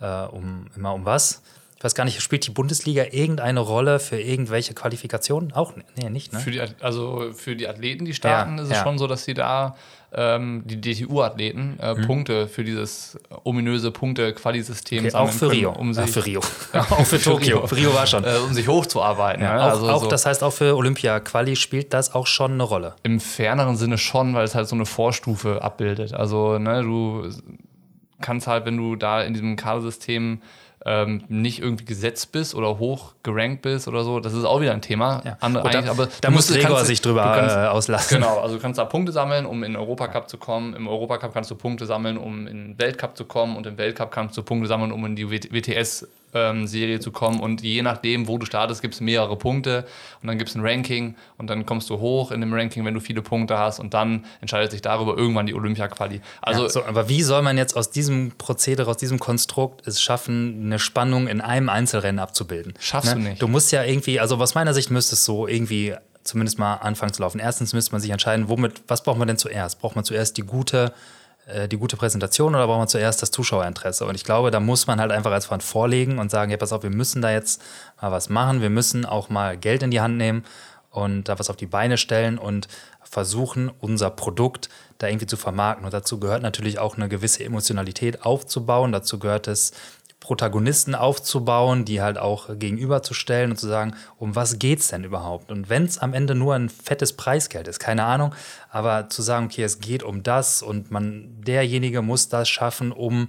äh, um immer um was. Ich weiß gar nicht, spielt die Bundesliga irgendeine Rolle für irgendwelche Qualifikationen? Auch nee, nicht, ne? Für die, also für die Athleten, die starten, ja, ist es ja. schon so, dass sie da ähm, die DTU-Athleten äh, mhm. Punkte für dieses ominöse Punkte-Quali-System okay, Auch für Rio. Um sich, Ach, für Rio. (laughs) auch für Tokio. Für Rio war schon. Äh, um sich hochzuarbeiten. Ja, ne? auch, also auch so. das heißt, auch für Olympia-Quali spielt das auch schon eine Rolle. Im ferneren Sinne schon, weil es halt so eine Vorstufe abbildet. Also, ne, du kannst halt, wenn du da in diesem Kadersystem ähm, nicht irgendwie gesetzt bist oder hoch gerankt bist oder so. Das ist auch wieder ein Thema. Ja. Andere, da- aber da du muss Gregor kannst- sich drüber, kannst- äh, auslassen. Genau, also du kannst da Punkte sammeln, um in den Europacup zu kommen. Im Europacup kannst du Punkte sammeln, um in den Weltcup zu kommen. Und im Weltcup kannst du Punkte sammeln, um in die WTS-Serie zu kommen. Und je nachdem, wo du startest, gibt es mehrere Punkte. Und dann gibt es ein Ranking. Und dann kommst du hoch in dem Ranking, wenn du viele Punkte hast. Und dann entscheidet sich darüber irgendwann die Olympia-Quali. Also ja, so, aber wie soll man jetzt aus diesem Prozedere, aus diesem Konstrukt es schaffen, eine Spannung in einem Einzelrennen abzubilden? Schaffst du nicht. Du musst ja irgendwie, also aus meiner Sicht müsste es so irgendwie zumindest mal anfangen zu laufen. Erstens müsste man sich entscheiden, womit, was braucht man denn zuerst? Braucht man zuerst die gute, die gute Präsentation oder braucht man zuerst das Zuschauerinteresse? Und ich glaube, da muss man halt einfach als Verband vorlegen und sagen, ja, pass auf, wir müssen da jetzt mal was machen, wir müssen auch mal Geld in die Hand nehmen und da was auf die Beine stellen und versuchen, unser Produkt da irgendwie zu vermarkten. Und dazu gehört natürlich auch eine gewisse Emotionalität aufzubauen. Dazu gehört es, Protagonisten aufzubauen, die halt auch gegenüberzustellen und zu sagen, um was geht's denn überhaupt? Und wenn es am Ende nur ein fettes Preisgeld ist, keine Ahnung, aber zu sagen, okay, es geht um das und man, derjenige muss das schaffen, um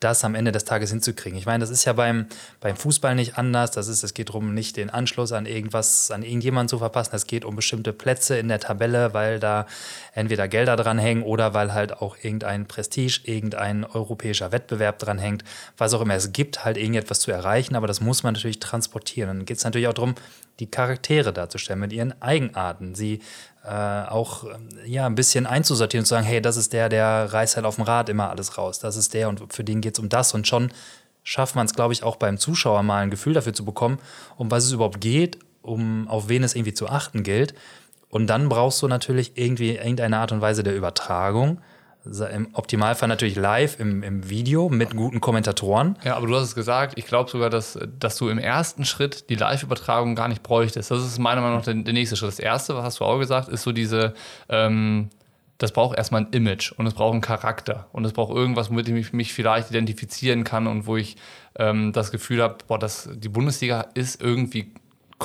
das am Ende des Tages hinzukriegen. Ich meine, das ist ja beim, beim Fußball nicht anders. Das ist, es geht darum, nicht den Anschluss an irgendwas, an irgendjemanden zu verpassen. Es geht um bestimmte Plätze in der Tabelle, weil da entweder Gelder dran hängen oder weil halt auch irgendein Prestige, irgendein europäischer Wettbewerb dran hängt. Was auch immer. Es gibt halt irgendetwas zu erreichen, aber das muss man natürlich transportieren. Und dann geht es natürlich auch darum, die Charaktere darzustellen mit ihren Eigenarten. Sie äh, auch ähm, ja, ein bisschen einzusortieren und zu sagen, hey, das ist der, der reißt halt auf dem Rad immer alles raus. Das ist der und für den geht es um das. Und schon schafft man es, glaube ich, auch beim Zuschauer mal ein Gefühl dafür zu bekommen, um was es überhaupt geht, um auf wen es irgendwie zu achten gilt. Und dann brauchst du natürlich irgendwie irgendeine Art und Weise der Übertragung. Im Optimalfall natürlich live im, im Video mit guten Kommentatoren. Ja, aber du hast es gesagt, ich glaube sogar, dass, dass du im ersten Schritt die Live-Übertragung gar nicht bräuchtest. Das ist meiner Meinung nach der, der nächste Schritt. Das erste, was hast du auch gesagt, ist so diese, ähm, das braucht erstmal ein Image und es braucht einen Charakter und es braucht irgendwas, womit ich mich, mich vielleicht identifizieren kann und wo ich ähm, das Gefühl habe, boah, das, die Bundesliga ist irgendwie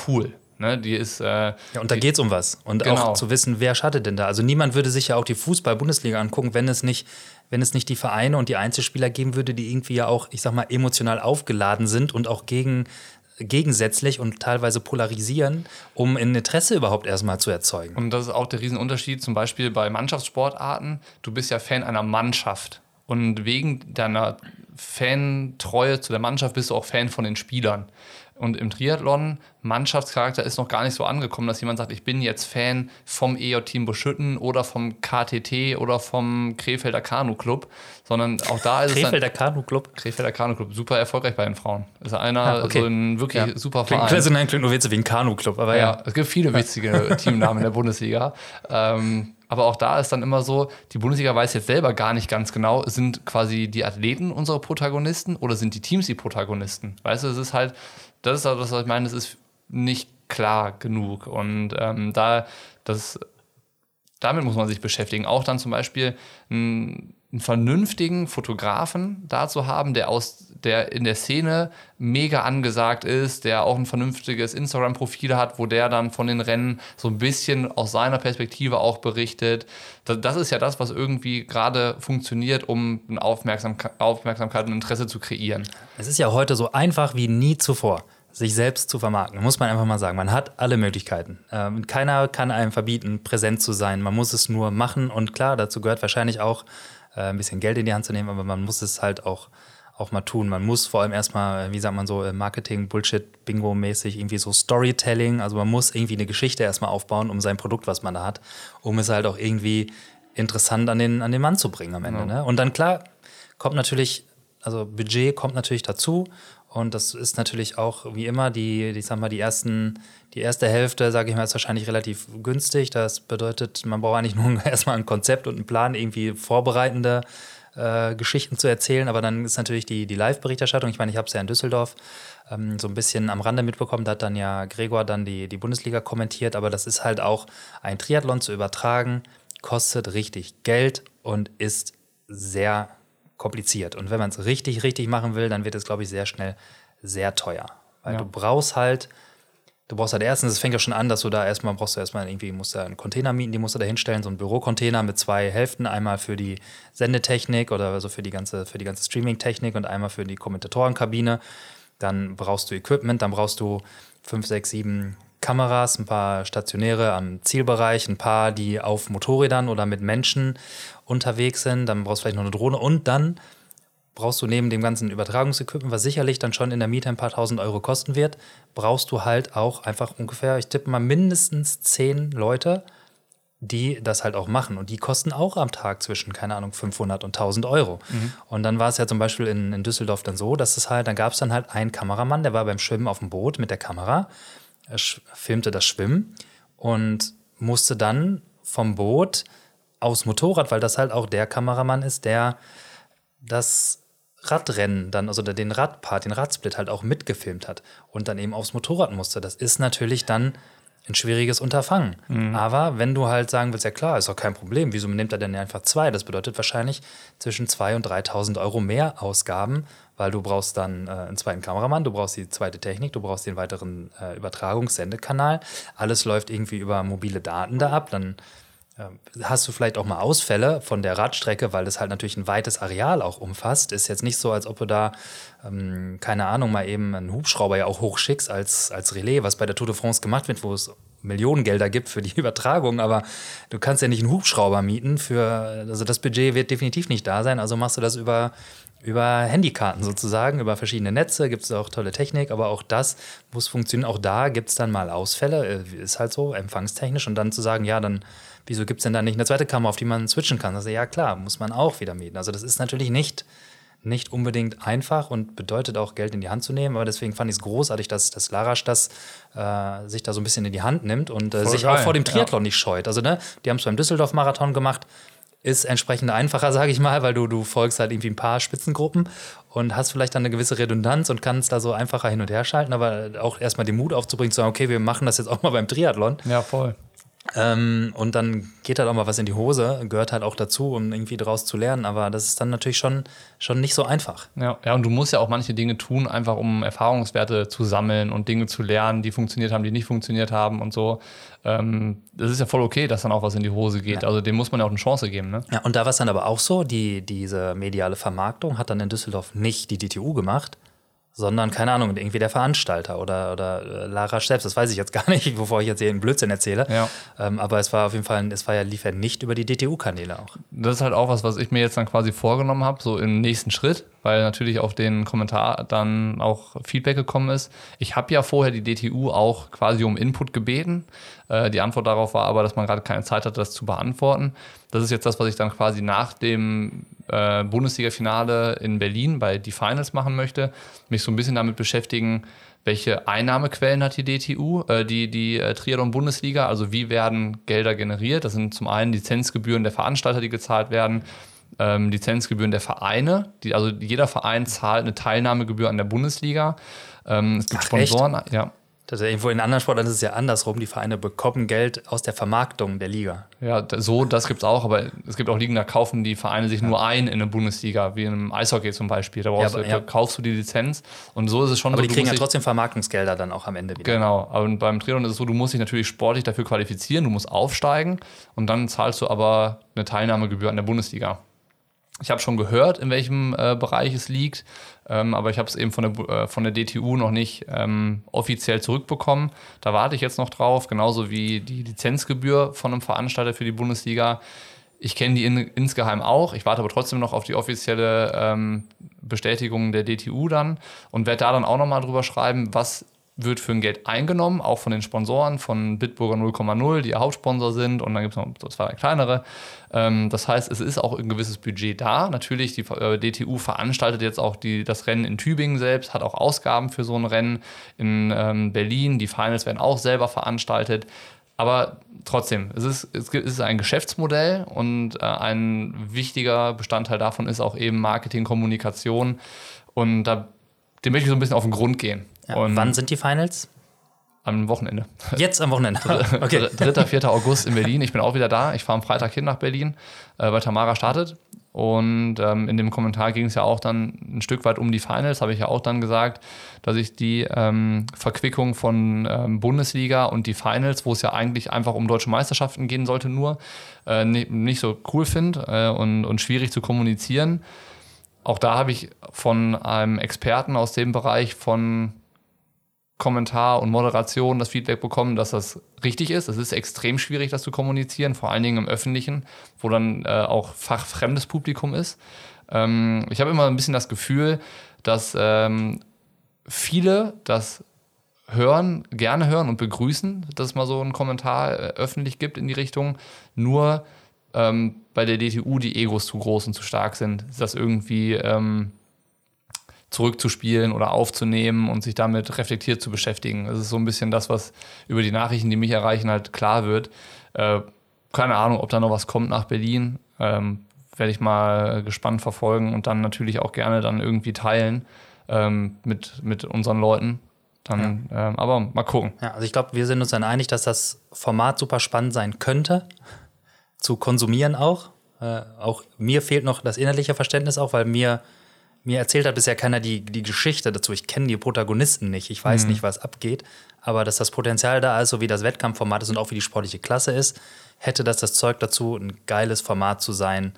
cool. Ne? Die ist, äh, Ja, und da geht es um was. Und Genau. auch zu wissen, wer schattet denn da? Also niemand würde sich ja auch die Fußball-Bundesliga angucken, wenn es nicht, wenn es nicht die Vereine und die Einzelspieler geben würde, die irgendwie ja auch, ich sag mal, emotional aufgeladen sind und auch gegen, gegensätzlich und teilweise polarisieren, um ein Interesse überhaupt erstmal zu erzeugen. Und das ist auch der Riesenunterschied, zum Beispiel bei Mannschaftssportarten. Du bist ja Fan einer Mannschaft. Und wegen deiner Fantreue zu der Mannschaft bist du auch Fan von den Spielern. Und im Triathlon, Mannschaftscharakter ist noch gar nicht so angekommen, dass jemand sagt, ich bin jetzt Fan vom EJ-Team Buschütten oder vom KTT oder vom Krefelder Kanu-Club, sondern auch da ist es Krefelder Kanu-Club. Krefelder Kanu-Club, super erfolgreich bei den Frauen. Ist einer, Ah, okay. so ein wirklich Ja. super Klingt, Verein. klingt, klingt nur witzig wie ein Kanu-Club, aber Ja, ja. es gibt viele witzige (laughs) Teamnamen in der Bundesliga. Ähm, aber auch da ist dann immer so, die Bundesliga weiß jetzt selber gar nicht ganz genau, sind quasi die Athleten unsere Protagonisten oder sind die Teams die Protagonisten? Weißt du, es ist halt, das ist das, was ich meine, es ist nicht klar genug. Und ähm, da, das, damit muss man sich beschäftigen. Auch dann zum Beispiel einen, einen vernünftigen Fotografen da zu haben, der aus der in der Szene mega angesagt ist, der auch ein vernünftiges Instagram-Profil hat, wo der dann von den Rennen so ein bisschen aus seiner Perspektive auch berichtet. Das, ist ja das, was irgendwie gerade funktioniert, um eine Aufmerksam Aufmerksamkeit und Interesse zu kreieren. Es ist ja heute so einfach wie nie zuvor, sich selbst zu vermarkten. Muss man einfach mal sagen. Man hat alle Möglichkeiten. Ähm, keiner kann einem verbieten, präsent zu sein. Man muss es nur machen. Und klar, dazu gehört wahrscheinlich auch äh, ein bisschen Geld in die Hand zu nehmen, aber man muss es halt auch, auch mal tun. Man muss vor allem erstmal, wie sagt man so, äh, Marketing, Bullshit, Bingo-mäßig, irgendwie so Storytelling. Also man muss irgendwie eine Geschichte erstmal aufbauen um sein Produkt, was man da hat, um es halt auch irgendwie interessant an den, an den Mann zu bringen am Ende. Ne? Und dann klar, kommt natürlich, also Budget kommt natürlich dazu. Und das ist natürlich auch wie immer die, die, ich sag mal, die ersten, die erste Hälfte, sage ich mal, ist wahrscheinlich relativ günstig. Das bedeutet, man braucht eigentlich nur (laughs) erstmal ein Konzept und einen Plan, irgendwie vorbereitende äh, Geschichten zu erzählen. Aber dann ist natürlich die, die Live-Berichterstattung. Ich meine, ich habe es ja in Düsseldorf ähm, so ein bisschen am Rande mitbekommen. Da hat dann ja Gregor dann die, die Bundesliga kommentiert. Aber das ist halt auch ein Triathlon zu übertragen, kostet richtig Geld und ist sehr kompliziert. Und wenn man es richtig, richtig machen will, dann wird es, glaube ich, sehr schnell sehr teuer. Weil Ja. du brauchst halt Du brauchst halt erstens, es fängt ja schon an, dass du da erstmal brauchst du erstmal irgendwie, musst du einen Container mieten, die musst du da hinstellen, so einen Bürocontainer mit zwei Hälften, einmal für die Sendetechnik oder also für die ganze, für die ganze Streaming-Technik und einmal für die Kommentatorenkabine. Dann brauchst du Equipment, dann brauchst du fünf, sechs, sieben Kameras, ein paar stationäre am Zielbereich, ein paar, die auf Motorrädern oder mit Menschen unterwegs sind. Dann brauchst du vielleicht noch eine Drohne und dann brauchst du neben dem ganzen Übertragungsequipment, was sicherlich dann schon in der Miete ein paar tausend Euro kosten wird, brauchst du halt auch einfach ungefähr, ich tippe mal mindestens zehn Leute, die das halt auch machen. Und die kosten auch am Tag zwischen, keine Ahnung, 500 und 1000 Euro. Mhm. Und dann war es ja zum Beispiel in, in Düsseldorf dann so, dass es halt, dann gab es dann halt einen Kameramann, der war beim Schwimmen auf dem Boot mit der Kamera, er filmte das Schwimmen und musste dann vom Boot aus Motorrad, weil das halt auch der Kameramann ist, der das Radrennen dann, also den Radpart, den Radsplit halt auch mitgefilmt hat und dann eben aufs Motorrad musste. Das ist natürlich dann ein schwieriges Unterfangen. Mhm. Aber wenn du halt sagen willst, ja klar, ist doch kein Problem, wieso nimmt er denn einfach zwei? Das bedeutet wahrscheinlich zwischen 2.000 und 3.000 Euro mehr Ausgaben, weil du brauchst dann äh, einen zweiten Kameramann, du brauchst die zweite Technik, du brauchst den weiteren äh, Übertragungssendekanal. Alles läuft irgendwie über mobile Daten da ab, dann hast du vielleicht auch mal Ausfälle von der Radstrecke, weil das halt natürlich ein weites Areal auch umfasst. Ist jetzt nicht so, als ob du da, ähm, keine Ahnung, mal eben einen Hubschrauber ja auch hochschickst als, als Relais, was bei der Tour de France gemacht wird, wo es Millionengelder gibt für die (laughs) Übertragung, aber du kannst ja nicht einen Hubschrauber mieten für, also das Budget wird definitiv nicht da sein, also machst du das über, über Handykarten sozusagen, über verschiedene Netze, gibt es auch tolle Technik, aber auch das muss funktionieren. Auch da gibt es dann mal Ausfälle, äh, ist halt so, empfangstechnisch und dann zu sagen, ja, dann wieso gibt es denn da nicht eine zweite Kamera, auf die man switchen kann? Also ja, klar, muss man auch wieder mieten. Also das ist natürlich nicht, nicht unbedingt einfach und bedeutet auch Geld in die Hand zu nehmen, aber deswegen fand ich es großartig, dass, dass Larasch das äh, sich da so ein bisschen in die Hand nimmt und äh, sich geil. auch vor dem Triathlon ja. nicht scheut. Also ne, die haben es beim Düsseldorf-Marathon gemacht, ist entsprechend einfacher, (laughs) sage ich mal, weil du, du folgst halt irgendwie ein paar Spitzengruppen und hast vielleicht dann eine gewisse Redundanz und kannst da so einfacher hin und her schalten, aber auch erstmal den Mut aufzubringen, zu sagen, okay, wir machen das jetzt auch mal beim Triathlon. Ja, voll. Ähm, und dann geht halt auch mal was in die Hose, gehört halt auch dazu, um irgendwie daraus zu lernen. Aber das ist dann natürlich schon, schon nicht so einfach. Ja, ja, und du musst ja auch manche Dinge tun, einfach um Erfahrungswerte zu sammeln und Dinge zu lernen, die funktioniert haben, die nicht funktioniert haben und so. Ähm, das ist ja voll okay, dass dann auch was in die Hose geht. Ja. Also dem muss man ja auch eine Chance geben. Ne? Ja, und da war es dann aber auch so, die, diese mediale Vermarktung hat dann in Düsseldorf nicht die DTU gemacht, sondern keine Ahnung, irgendwie der Veranstalter oder, oder äh, Lara selbst. Das weiß ich jetzt (laughs) gar nicht, bevor ich jetzt hier einen Blödsinn erzähle. Ja. Ähm, aber es war auf jeden Fall, es war ja, lief ja nicht über die DTU-Kanäle auch. Das ist halt auch was, was ich mir jetzt dann quasi vorgenommen habe, so im nächsten Schritt, weil natürlich auf den Kommentar dann auch Feedback gekommen ist. Ich habe ja vorher die DTU auch quasi um Input gebeten. Äh, die Antwort darauf war aber, dass man gerade keine Zeit hatte, das zu beantworten. Das ist jetzt das, was ich dann quasi nach dem äh, Bundesliga-Finale in Berlin bei die Finals machen möchte, mich so ein bisschen damit beschäftigen, welche Einnahmequellen hat die DTU, äh, die, die äh, Triathlon-Bundesliga, also wie werden Gelder generiert. Das sind zum einen Lizenzgebühren der Veranstalter, die gezahlt werden, ähm, Lizenzgebühren der Vereine, die, also jeder Verein zahlt eine Teilnahmegebühr an der Bundesliga. Ähm, es gibt Ach, Sponsoren, echt? ja. Das ist irgendwo in anderen Sportarten ist es ja andersrum. Die Vereine bekommen Geld aus der Vermarktung der Liga. Ja, so, das gibt es auch, aber es gibt auch Ligen, da kaufen die Vereine sich ja. nur ein in eine Bundesliga, wie einem Eishockey zum Beispiel. Da, ja, aber, du, ja. kaufst du die Lizenz und so ist es schon aber so. die kriegen ja trotzdem Vermarktungsgelder dann auch am Ende wieder. Genau, aber beim Triathlon ist es so, du musst dich natürlich sportlich dafür qualifizieren, du musst aufsteigen und dann zahlst du aber eine Teilnahmegebühr an der Bundesliga. Ich habe schon gehört, in welchem äh, Bereich es liegt, ähm, aber ich habe es eben von der, äh, von der DTU noch nicht ähm, offiziell zurückbekommen. Da warte ich jetzt noch drauf, genauso wie die Lizenzgebühr von einem Veranstalter für die Bundesliga. Ich kenne die in, insgeheim auch. Ich warte aber trotzdem noch auf die offizielle ähm, Bestätigung der DTU dann und werde da dann auch nochmal drüber schreiben, was wird für ein Geld eingenommen, auch von den Sponsoren, von Bitburger 0,0, die ihr Hauptsponsor sind und dann gibt es noch zwei kleinere. Ähm, das heißt, es ist auch ein gewisses Budget da. Natürlich, die äh, DTU veranstaltet jetzt auch die, das Rennen in Tübingen selbst, hat auch Ausgaben für so ein Rennen in ähm, Berlin. Die Finals werden auch selber veranstaltet. Aber trotzdem, es ist, es ist ein Geschäftsmodell und äh, ein wichtiger Bestandteil davon ist auch eben Marketing, Kommunikation. Und da, dem möchte ich so ein bisschen auf den Grund gehen. Ja, wann sind die Finals? Am Wochenende. Jetzt am Wochenende. (laughs) okay. 3. 4. August in Berlin. Ich bin auch wieder da. Ich fahre am Freitag hin nach Berlin, äh, weil Tamara startet. Und ähm, in dem Kommentar ging es ja auch dann ein Stück weit um die Finals, habe ich ja auch dann gesagt, dass ich die ähm, Verquickung von ähm, Bundesliga und die Finals, wo es ja eigentlich einfach um deutsche Meisterschaften gehen sollte, nur äh, nicht, nicht, so cool finde äh, und, und schwierig zu kommunizieren. Auch da habe ich von einem Experten aus dem Bereich von Kommentar und Moderation das Feedback bekommen, dass das richtig ist. Es ist extrem schwierig, das zu kommunizieren, vor allen Dingen im Öffentlichen, wo dann äh, auch fachfremdes Publikum ist. Ähm, ich habe immer ein bisschen das Gefühl, dass ähm, viele das hören, gerne hören und begrüßen, dass es mal so einen Kommentar äh, öffentlich gibt in die Richtung. Nur ähm, bei der DTU die Egos zu groß und zu stark sind, das irgendwie ähm, zurückzuspielen oder aufzunehmen und sich damit reflektiert zu beschäftigen. Das ist so ein bisschen das, was über die Nachrichten, die mich erreichen, halt klar wird. Äh, keine Ahnung, ob da noch was kommt nach Berlin. Ähm, Werde ich mal gespannt verfolgen und dann natürlich auch gerne dann irgendwie teilen ähm, mit, mit unseren Leuten. Dann, ja. ähm, aber mal gucken. Ja, also ich glaube, wir sind uns dann einig, dass das Format super spannend sein könnte, zu konsumieren auch. Äh, auch mir fehlt noch das innerliche Verständnis auch, weil mir mir erzählt hat bisher keiner die, die Geschichte dazu. Ich kenne die Protagonisten nicht. Ich weiß mhm. nicht, was abgeht. Aber dass das Potenzial da ist, so wie das Wettkampfformat ist und auch wie die sportliche Klasse ist, hätte das das Zeug dazu, ein geiles Format zu sein,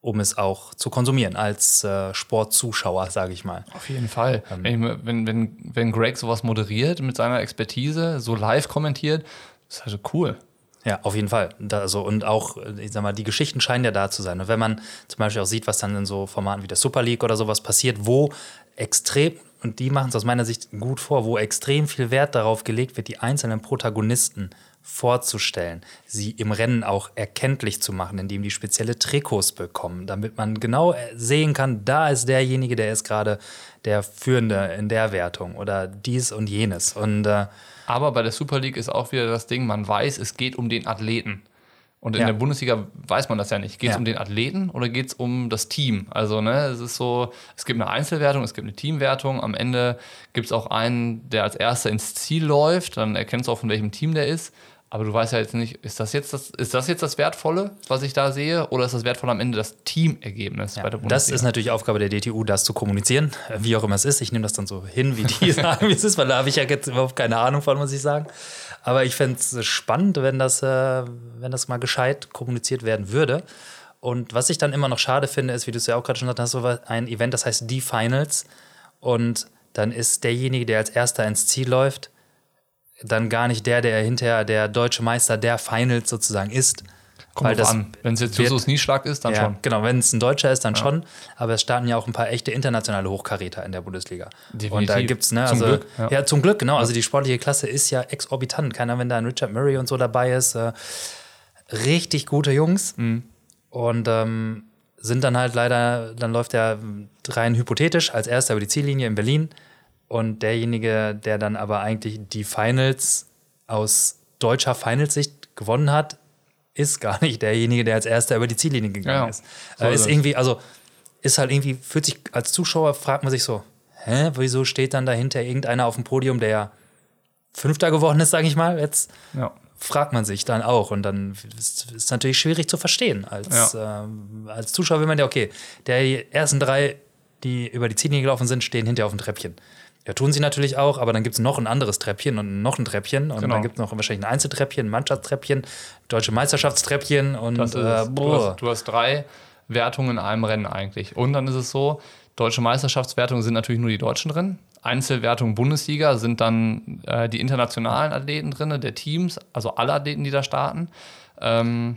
um es auch zu konsumieren als äh, Sportzuschauer, sage ich mal. Auf jeden Fall. Ähm. Wenn, wenn, wenn Greg sowas moderiert mit seiner Expertise, so live kommentiert, ist halt cool. Ja, auf jeden Fall. Da, also, und auch, ich sag mal, die Geschichten scheinen ja da zu sein. Und wenn man zum Beispiel auch sieht, was dann in so Formaten wie der Super League oder sowas passiert, wo extrem, und die machen es aus meiner Sicht gut vor, wo extrem viel Wert darauf gelegt wird, die einzelnen Protagonisten vorzustellen, sie im Rennen auch erkenntlich zu machen, indem die spezielle Trikots bekommen, damit man genau sehen kann, da ist derjenige, der ist gerade der Führende in der Wertung oder dies und jenes. Und äh, aber bei der Super League ist auch wieder das Ding, man weiß, es geht um den Athleten. Und in ja. der Bundesliga weiß man das ja nicht. Geht es ja. um den Athleten oder geht es um das Team? Also, ne, es ist so, es gibt eine Einzelwertung, es gibt eine Teamwertung. Am Ende gibt es auch einen, der als erster ins Ziel läuft. Dann erkennst du auch, von welchem Team der ist. Aber du weißt ja jetzt nicht, ist das jetzt das, ist das, jetzt das Wertvolle, was ich da sehe, oder ist das Wertvolle am Ende das Teamergebnis ja, bei der Bundesliga? Das ist natürlich Aufgabe der DTU, das zu kommunizieren, wie auch immer es ist. Ich nehme das dann so hin, wie die (laughs) sagen, wie es ist, weil da habe ich ja jetzt überhaupt keine Ahnung von, muss ich sagen. Aber ich fände es spannend, wenn das, äh, wenn das mal gescheit kommuniziert werden würde. Und was ich dann immer noch schade finde, ist, wie du es ja auch gerade schon gesagt hast, so ein Event, das heißt die Finals. Und dann ist derjenige, der als erster ins Ziel läuft, dann gar nicht der, der hinterher der deutsche Meister der Finals sozusagen ist. Kommt Weil an. Wenn es jetzt Justus Nieschlag ist, dann ja, schon. Genau, wenn es ein Deutscher ist, dann ja. schon. Aber es starten ja auch ein paar echte internationale Hochkaräter in der Bundesliga. Definitiv. Und da gibt es, ne, also, zum Glück. Ja. ja. zum Glück, genau. Also die sportliche Klasse ist ja exorbitant. Keiner, wenn da ein Richard Murray und so dabei ist. Äh, richtig gute Jungs. Mhm. Und ähm, sind dann halt leider, dann läuft er rein hypothetisch als erster über die Ziellinie in Berlin und derjenige, der dann aber eigentlich die Finals aus deutscher Finalsicht gewonnen hat, ist gar nicht derjenige, der als erster über die Ziellinie gegangen ja, ist. So äh, ist irgendwie, also ist halt irgendwie, fühlt sich als Zuschauer, fragt man sich so, hä, wieso steht dann dahinter irgendeiner auf dem Podium, der Fünfter geworden ist, sage ich mal, jetzt ja. fragt man sich dann auch und dann ist es natürlich schwierig zu verstehen. Als, ja. ähm, als Zuschauer will man ja, okay, der ersten drei, die über die Ziellinie gelaufen sind, stehen hinter auf dem Treppchen. Ja, tun sie natürlich auch, aber dann gibt es noch ein anderes Treppchen und noch ein Treppchen. Und genau. dann gibt es noch wahrscheinlich ein Einzeltreppchen, ein Mannschaftstreppchen, deutsche Meisterschaftstreppchen und äh, du, hast, du, hast, drei Wertungen in einem Rennen eigentlich. Und dann ist es so, deutsche Meisterschaftswertungen sind natürlich nur die Deutschen drin. Einzelwertung Bundesliga sind dann äh, die internationalen Athleten drin, der Teams, also alle Athleten, die da starten. Ähm,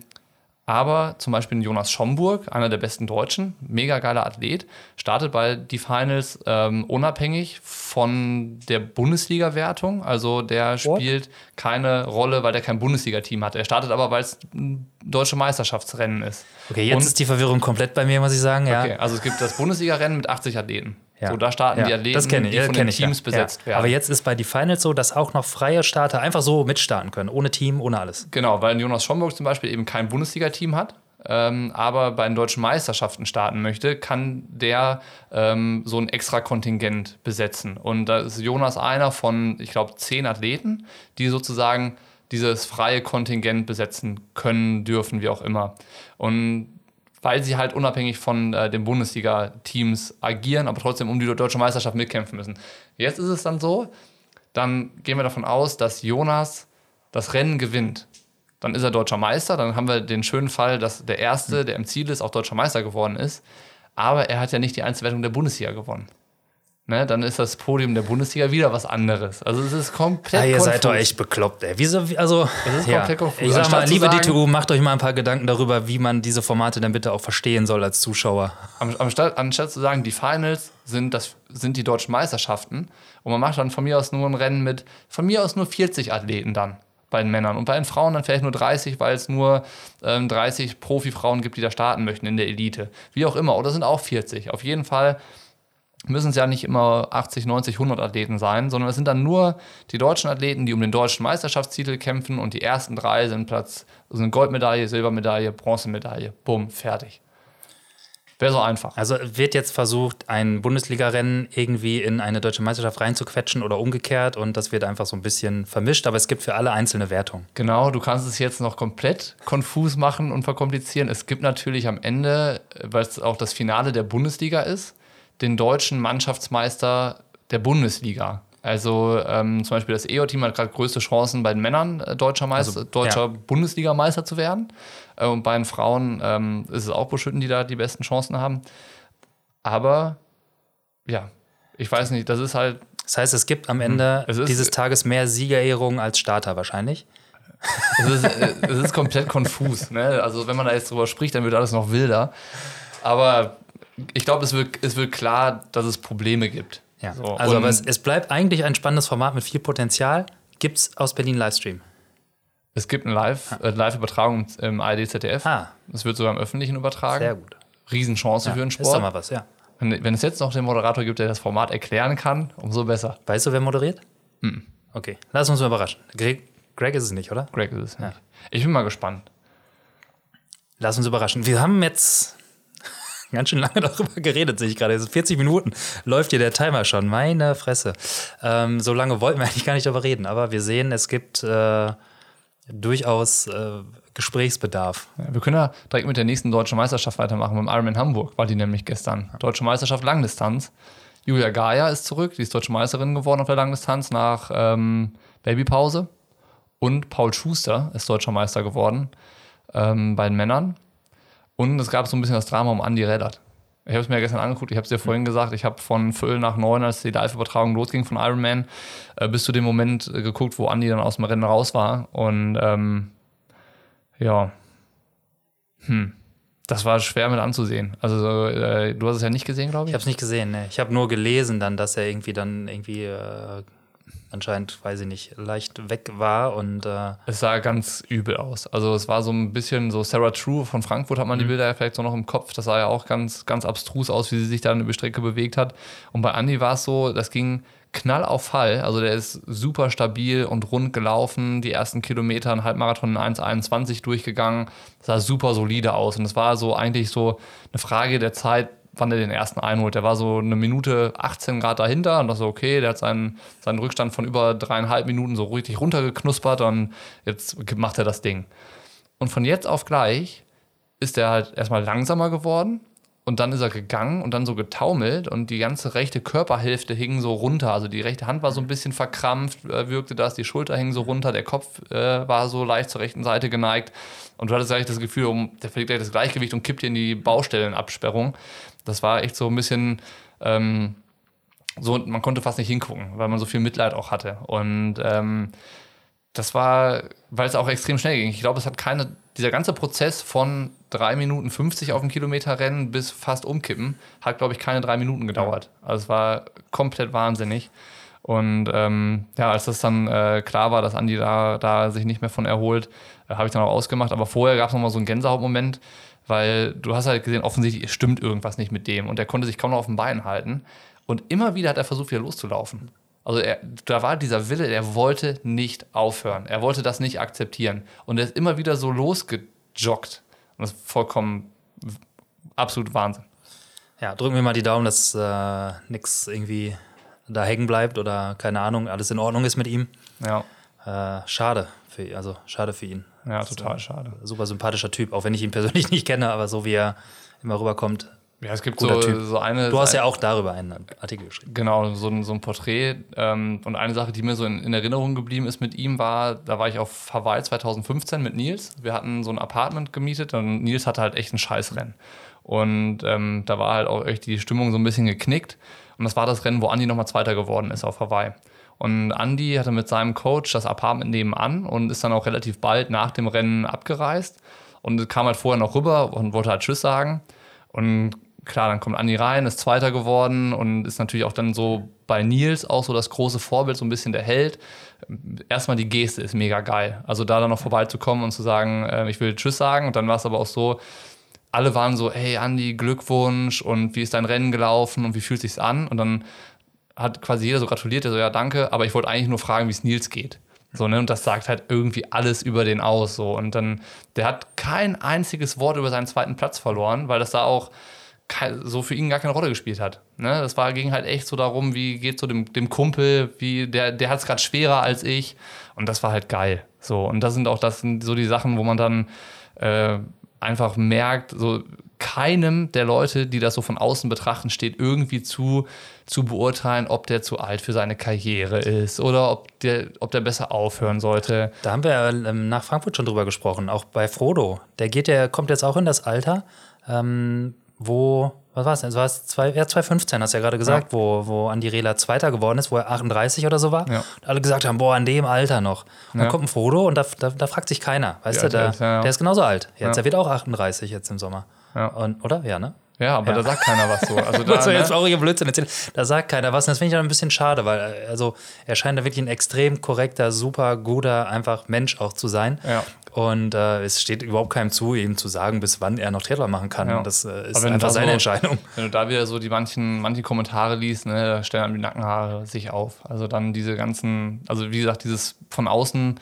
aber zum Beispiel Jonas Schomburg, einer der besten Deutschen, mega geiler Athlet, startet bei die Finals ähm, unabhängig von der Bundesliga-Wertung. Also der spielt keine Rolle, weil der kein Bundesliga-Team hat. Er startet aber, weil es ein deutsche Meisterschaftsrennen ist. Okay, jetzt Und, ist die Verwirrung komplett bei mir, muss ich sagen. Ja. Okay, also es gibt das Bundesliga-Rennen mit 80 Athleten. Ja. So, da starten ja. die Athleten, das ich, die von den Teams ja. besetzt werden. Aber jetzt ist bei die Finals so, dass auch noch freie Starter einfach so mitstarten können, ohne Team, ohne alles. Genau, weil Jonas Schomburg zum Beispiel eben kein Bundesliga-Team hat. Ähm, aber bei den deutschen Meisterschaften starten möchte, kann der ähm, so ein extra Kontingent besetzen. Und da ist Jonas einer von, ich glaube, zehn Athleten, die sozusagen dieses freie Kontingent besetzen können, dürfen, wie auch immer. Und weil sie halt unabhängig von äh, den Bundesliga-Teams agieren, aber trotzdem um die deutsche Meisterschaft mitkämpfen müssen. Jetzt ist es dann so, dann gehen wir davon aus, dass Jonas das Rennen gewinnt. Dann ist er deutscher Meister, dann haben wir den schönen Fall, dass der Erste, der im Ziel ist, auch deutscher Meister geworden ist. Aber er hat ja nicht die Einzelwertung der Bundesliga gewonnen. Ne, dann ist das Podium der Bundesliga wieder was anderes. Also es ist komplett. Ja, ihr konfus. seid doch echt bekloppt, ey. Wieso, also, Das ist ja. komplett konfus. Ich sag mal, liebe sagen- DTU, macht euch mal ein paar Gedanken darüber, wie man diese Formate dann bitte auch verstehen soll als Zuschauer. Am, anstatt, anstatt zu sagen, die Finals sind, das, sind die deutschen Meisterschaften und man macht dann von mir aus nur ein Rennen mit, von mir aus nur 40 Athleten dann bei den Männern und bei den Frauen dann vielleicht nur 30, weil es nur ähm, 30 Profifrauen gibt, die da starten möchten in der Elite. Wie auch immer, oder sind auch 40. Auf jeden Fall müssen es ja nicht immer 80, 90, 100 Athleten sein, sondern es sind dann nur die deutschen Athleten, die um den deutschen Meisterschaftstitel kämpfen und die ersten drei sind Platz, sind Goldmedaille, Silbermedaille, Bronzemedaille, bumm, fertig. Wäre so einfach. Also wird jetzt versucht, ein Bundesliga-Rennen irgendwie in eine deutsche Meisterschaft reinzuquetschen oder umgekehrt und das wird einfach so ein bisschen vermischt, aber es gibt für alle einzelne Wertungen. Genau, du kannst es jetzt noch komplett konfus machen und verkomplizieren. Es gibt natürlich am Ende, weil es auch das Finale der Bundesliga ist, den deutschen Mannschaftsmeister der Bundesliga. Also ähm, zum Beispiel das EO-Team hat gerade größte Chancen bei den Männern äh, deutscher, Meister, Also, deutscher ja. Bundesligameister zu werden. Äh, und bei den Frauen ähm, ist es auch Buschütten, die da die besten Chancen haben. Aber ja, ich weiß nicht, das ist halt Das heißt, es gibt am Ende Hm. Es ist- dieses Tages mehr Siegerehrungen als Starter wahrscheinlich. Es ist, äh, es ist komplett konfus. Ne? Also, wenn man da jetzt drüber spricht, dann wird alles noch wilder. Aber ich glaube, es wird, es wird klar, dass es Probleme gibt. Ja. So, also, aber es, es bleibt eigentlich ein spannendes Format mit viel Potenzial. Gibt es aus Berlin Livestream? es gibt eine Live- äh, Live-Übertragung im ARD ZDF. Ah, Es wird sogar im Öffentlichen übertragen. sehr gut. Riesenchance für den Ist doch Sport. mal was, ja. Wenn, wenn es jetzt noch den Moderator gibt, der das Format erklären kann, umso besser. Weißt du, wer moderiert? Hm. Okay, lass uns mal überraschen. Greg, Greg ist es nicht, oder? Greg ist es nicht. Ich bin mal gespannt. Lass uns überraschen. Wir haben jetzt ganz schön lange (laughs) darüber geredet, sehe ich gerade. Jetzt 40 Minuten läuft hier der Timer schon. Meine Fresse. Ähm, so lange wollten wir (laughs) eigentlich gar nicht darüber reden, aber wir sehen, es gibt äh, durchaus äh, Gesprächsbedarf. Wir können ja direkt mit der nächsten deutschen Meisterschaft weitermachen. Beim Ironman Hamburg war die nämlich gestern. Deutsche Meisterschaft Langdistanz. Julia Gaia ist zurück, die ist deutsche Meisterin geworden auf der Langdistanz nach ähm, Babypause. Und Paul Schuster ist deutscher Meister geworden ähm, bei den Männern. Und es gab so ein bisschen das Drama um Andy Reddert. Ich habe es mir gestern angeguckt, ich habe es dir vorhin gesagt, ich habe von Viertel nach neun, als die Live-Übertragung losging von Ironman, äh, bis zu dem Moment äh, geguckt, wo Andy dann aus dem Rennen raus war. Und ähm, ja, hm. Das war schwer mit anzusehen. Also, äh, du hast es ja nicht gesehen, glaube Ich ich. habe es nicht gesehen, ne. Ich habe nur gelesen dann, dass er irgendwie dann irgendwie äh, anscheinend, weiß ich nicht, leicht weg war und äh, Es sah ganz übel aus. Also, es war so ein bisschen so Sarah True von Frankfurt, hat man die Bilder ja vielleicht so noch im Kopf. Das sah ja auch ganz, ganz abstrus aus, wie sie sich da über die Strecke bewegt hat. Und bei Andy war es so, das ging Knall auf Fall. Also, der ist super stabil und rund gelaufen. Die ersten Kilometer, ein Halbmarathon in 1,21 durchgegangen. Sah super solide aus. Und es war so eigentlich so eine Frage der Zeit, wann er den ersten einholt. Der war so eine Minute 18 Grad dahinter und das so, okay, der hat seinen, seinen Rückstand von über dreieinhalb Minuten so richtig runtergeknuspert und jetzt macht er das Ding. Und von jetzt auf gleich ist er halt erstmal langsamer geworden und dann ist er gegangen und dann so getaumelt und die ganze rechte Körperhälfte hing so runter. Also die rechte Hand war so ein bisschen verkrampft, äh, wirkte das, die Schulter hing so runter, der Kopf äh, war so leicht zur rechten Seite geneigt und du hattest eigentlich das Gefühl, der verliert gleich das Gleichgewicht und kippt dir in die Baustellenabsperrung. Das war echt so ein bisschen ähm, so, man konnte fast nicht hingucken, weil man so viel Mitleid auch hatte. Und ähm, das war, weil es auch extrem schnell ging. Ich glaube, es hat keine, dieser ganze Prozess von 3 Minuten 50 auf dem Kilometer Rennen bis fast umkippen, hat, glaube ich, keine drei Minuten gedauert. Also es war komplett wahnsinnig. Und ähm, ja, als das dann äh, klar war, dass Andi da, da sich nicht mehr von erholt, äh, habe ich dann auch ausgemacht. Aber vorher gab es nochmal so einen Gänsehautmoment, weil du hast halt gesehen, offensichtlich stimmt irgendwas nicht mit dem. Und er konnte sich kaum noch auf den Beinen halten. Und immer wieder hat er versucht, wieder loszulaufen. Also er, da war dieser Wille, er wollte nicht aufhören. Er wollte das nicht akzeptieren. Und er ist immer wieder so losgejoggt. Und das ist vollkommen absolut Wahnsinn. ja, drücken wir mal die Daumen, dass äh, nichts irgendwie da hängen bleibt oder keine Ahnung, alles in Ordnung ist mit ihm. Ja. Äh, schade für, also schade für ihn. Ja, total schade. Super sympathischer Typ, auch wenn ich ihn (laughs) persönlich nicht kenne, aber so wie er immer rüberkommt. Ja, es gibt so, Typ. so eine. Du hast ja auch darüber einen Artikel geschrieben. Genau, so ein, so ein Porträt. Ähm, und eine Sache, die mir so in, in Erinnerung geblieben ist mit ihm, war, da war ich auf Hawaii 2015 mit Nils. Wir hatten so ein Apartment gemietet und Nils hatte halt echt ein Scheißrennen. Und ähm, da war halt auch echt die Stimmung so ein bisschen geknickt. Und das war das Rennen, wo Andi nochmal Zweiter geworden ist auf Hawaii. Und Andi hatte mit seinem Coach das Apartment nebenan und ist dann auch relativ bald nach dem Rennen abgereist und kam halt vorher noch rüber und wollte halt Tschüss sagen. Und klar, dann kommt Andi rein, ist Zweiter geworden und ist natürlich auch dann so bei Nils auch so das große Vorbild, so ein bisschen der Held. Erstmal die Geste ist mega geil. Also da dann noch vorbeizukommen und zu sagen, äh, ich will Tschüss sagen. Und dann war es aber auch so, alle waren so, hey Andi, Glückwunsch und wie ist dein Rennen gelaufen und wie fühlt sich's an? Und dann hat quasi jeder so gratuliert, der so, ja, danke, aber ich wollte eigentlich nur fragen, wie es Nils geht. So, ne? Und das sagt halt irgendwie alles über den aus. So. Und dann, der hat kein einziges Wort über seinen zweiten Platz verloren, weil das da auch so für ihn gar keine Rolle gespielt hat. Ne? Das war, ging halt echt so darum, wie geht so dem, dem Kumpel, wie der, der hat es gerade schwerer als ich. Und das war halt geil. So, und das sind auch das sind so die Sachen, wo man dann äh, einfach merkt, so keinem der Leute, die das so von außen betrachten, steht irgendwie zu, zu beurteilen, ob der zu alt für seine Karriere ist oder ob der, ob der besser aufhören sollte. Da haben wir ähm, nach Frankfurt schon drüber gesprochen, auch bei Frodo. Der geht, der kommt jetzt auch in das Alter, ähm, wo, was war es denn? Das war es zwei, ja, 2015, hast du ja gerade gesagt, wo, wo Andi Rehler Zweiter geworden ist, wo er 38 oder so war. Ja. Und alle gesagt haben, boah, an dem Alter noch. Und dann Ja. kommt ein Frodo und da, da, da fragt sich keiner, weißt du, alt der, er ist, ja, ja. der ist genauso alt. Jetzt, Ja. er wird auch 38 jetzt im Sommer. Ja. Und, oder? Ja, ne? Ja, aber Ja. da sagt keiner was so. Also (laughs) da, Was soll jetzt ne? traurige Blödsinn erzählen? Da sagt keiner was. Und das finde ich dann ein bisschen schade, weil also, er scheint da wirklich ein extrem korrekter, super guter, einfach Mensch auch zu sein. Ja. Und äh, es steht überhaupt keinem zu, ihm zu sagen, bis wann er noch Triathlon machen kann. Ja. Das äh, ist einfach seine so- Entscheidung. (laughs) Wenn du da wieder so die manchen, manche Kommentare liest, ne, da stellen einem die Nackenhaare sich auf. Also dann diese ganzen, also wie gesagt, dieses von außen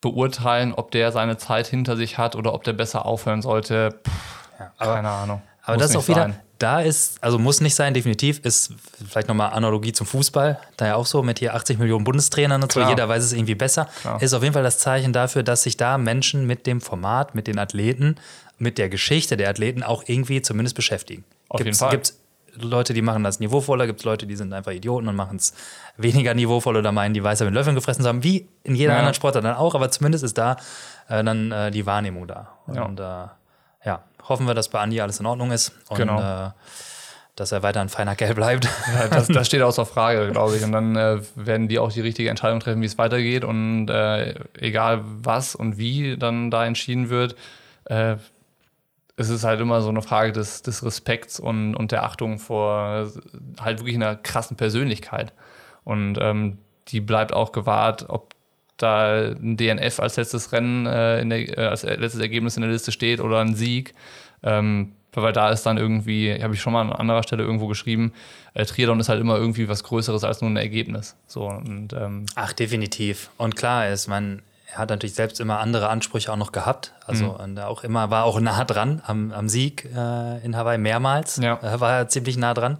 beurteilen, ob der seine Zeit hinter sich hat oder ob der besser aufhören sollte, pff, aber- keine Ahnung. Aber Muss das ist auch wieder, sein. da ist, also muss nicht sein, definitiv, ist vielleicht nochmal Analogie zum Fußball, da ja auch so mit hier 80 Millionen Bundestrainern und so, jeder weiß es irgendwie besser, Klar. ist auf jeden Fall das Zeichen dafür, dass sich da Menschen mit dem Format, mit den Athleten, mit der Geschichte der Athleten auch irgendwie zumindest beschäftigen. Auf jeden Fall. Gibt's Leute, die machen das niveauvoller, gibt es Leute, die sind einfach Idioten und machen es weniger niveauvoll oder meinen, die Weißer mit Löffeln gefressen zu haben, wie in jeder Ja. anderen Sportart dann auch, aber zumindest ist da äh, dann äh, die Wahrnehmung da. Ja. Und äh, ja, hoffen wir, dass bei Andi alles in Ordnung ist und Genau. äh, dass er weiter ein feiner Kerl bleibt. Ja, das, (laughs) das steht außer Frage, glaube ich. Und dann äh, werden die auch die richtige Entscheidung treffen, wie es weitergeht. Und äh, egal was und wie dann da entschieden wird, äh, es ist halt immer so eine Frage des, des Respekts und, und der Achtung vor halt wirklich einer krassen Persönlichkeit. Und ähm, die bleibt auch gewahrt, ob da ein DNF als letztes Rennen, äh, in der, äh, als letztes Ergebnis in der Liste steht oder ein Sieg. Ähm, weil da ist dann irgendwie, habe ich schon mal an anderer Stelle irgendwo geschrieben, äh, Triathlon ist halt immer irgendwie was Größeres als nur ein Ergebnis. So und ähm, Ach, definitiv. Und klar ist, man, hat natürlich selbst immer andere Ansprüche auch noch gehabt. Also Mhm. und auch immer, war auch nah dran am, am Sieg äh, in Hawaii mehrmals. Ja. Äh, war er ziemlich nah dran.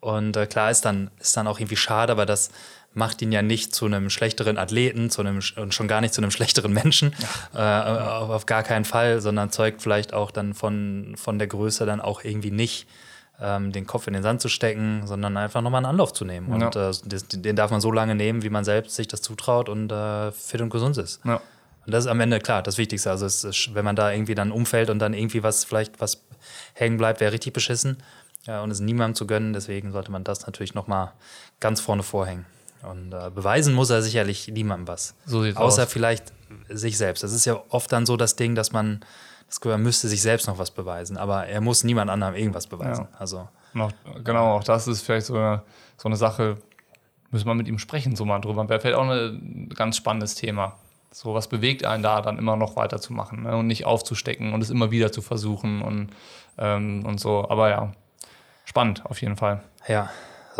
Und äh, klar ist dann, ist dann auch irgendwie schade, aber das macht ihn ja nicht zu einem schlechteren Athleten, zu einem und schon gar nicht zu einem (laughs) schlechteren Menschen. Äh, auf, auf gar keinen Fall, sondern zeugt vielleicht auch dann von, von der Größe dann auch irgendwie nicht ähm, den Kopf in den Sand zu stecken, sondern einfach nochmal einen Anlauf zu nehmen. Und Ja. äh, den darf man so lange nehmen, wie man selbst sich das zutraut und äh, fit und gesund ist. ja. Und das ist am Ende klar das Wichtigste. Also es ist, wenn man da irgendwie dann umfällt und dann irgendwie was vielleicht was hängen bleibt, wäre richtig beschissen. Ja, und es niemandem zu gönnen. Deswegen sollte man das natürlich noch mal ganz vorne vorhängen. Und äh, beweisen muss er sicherlich niemandem was. So sieht's Außer aus. vielleicht sich selbst. Das ist ja oft dann so das Ding, dass man das Gefühl, er müsste sich selbst noch was beweisen. Aber er muss niemand anderem irgendwas beweisen. Also Und auch, genau, auch das ist vielleicht so eine, so eine Sache, müssen wir mit ihm sprechen, so mal drüber. Wäre vielleicht auch ein ganz spannendes Thema. So, was bewegt einen da dann immer noch weiterzumachen ne? und nicht aufzustecken und es immer wieder zu versuchen und, ähm, und so. Aber ja, spannend auf jeden Fall. ja,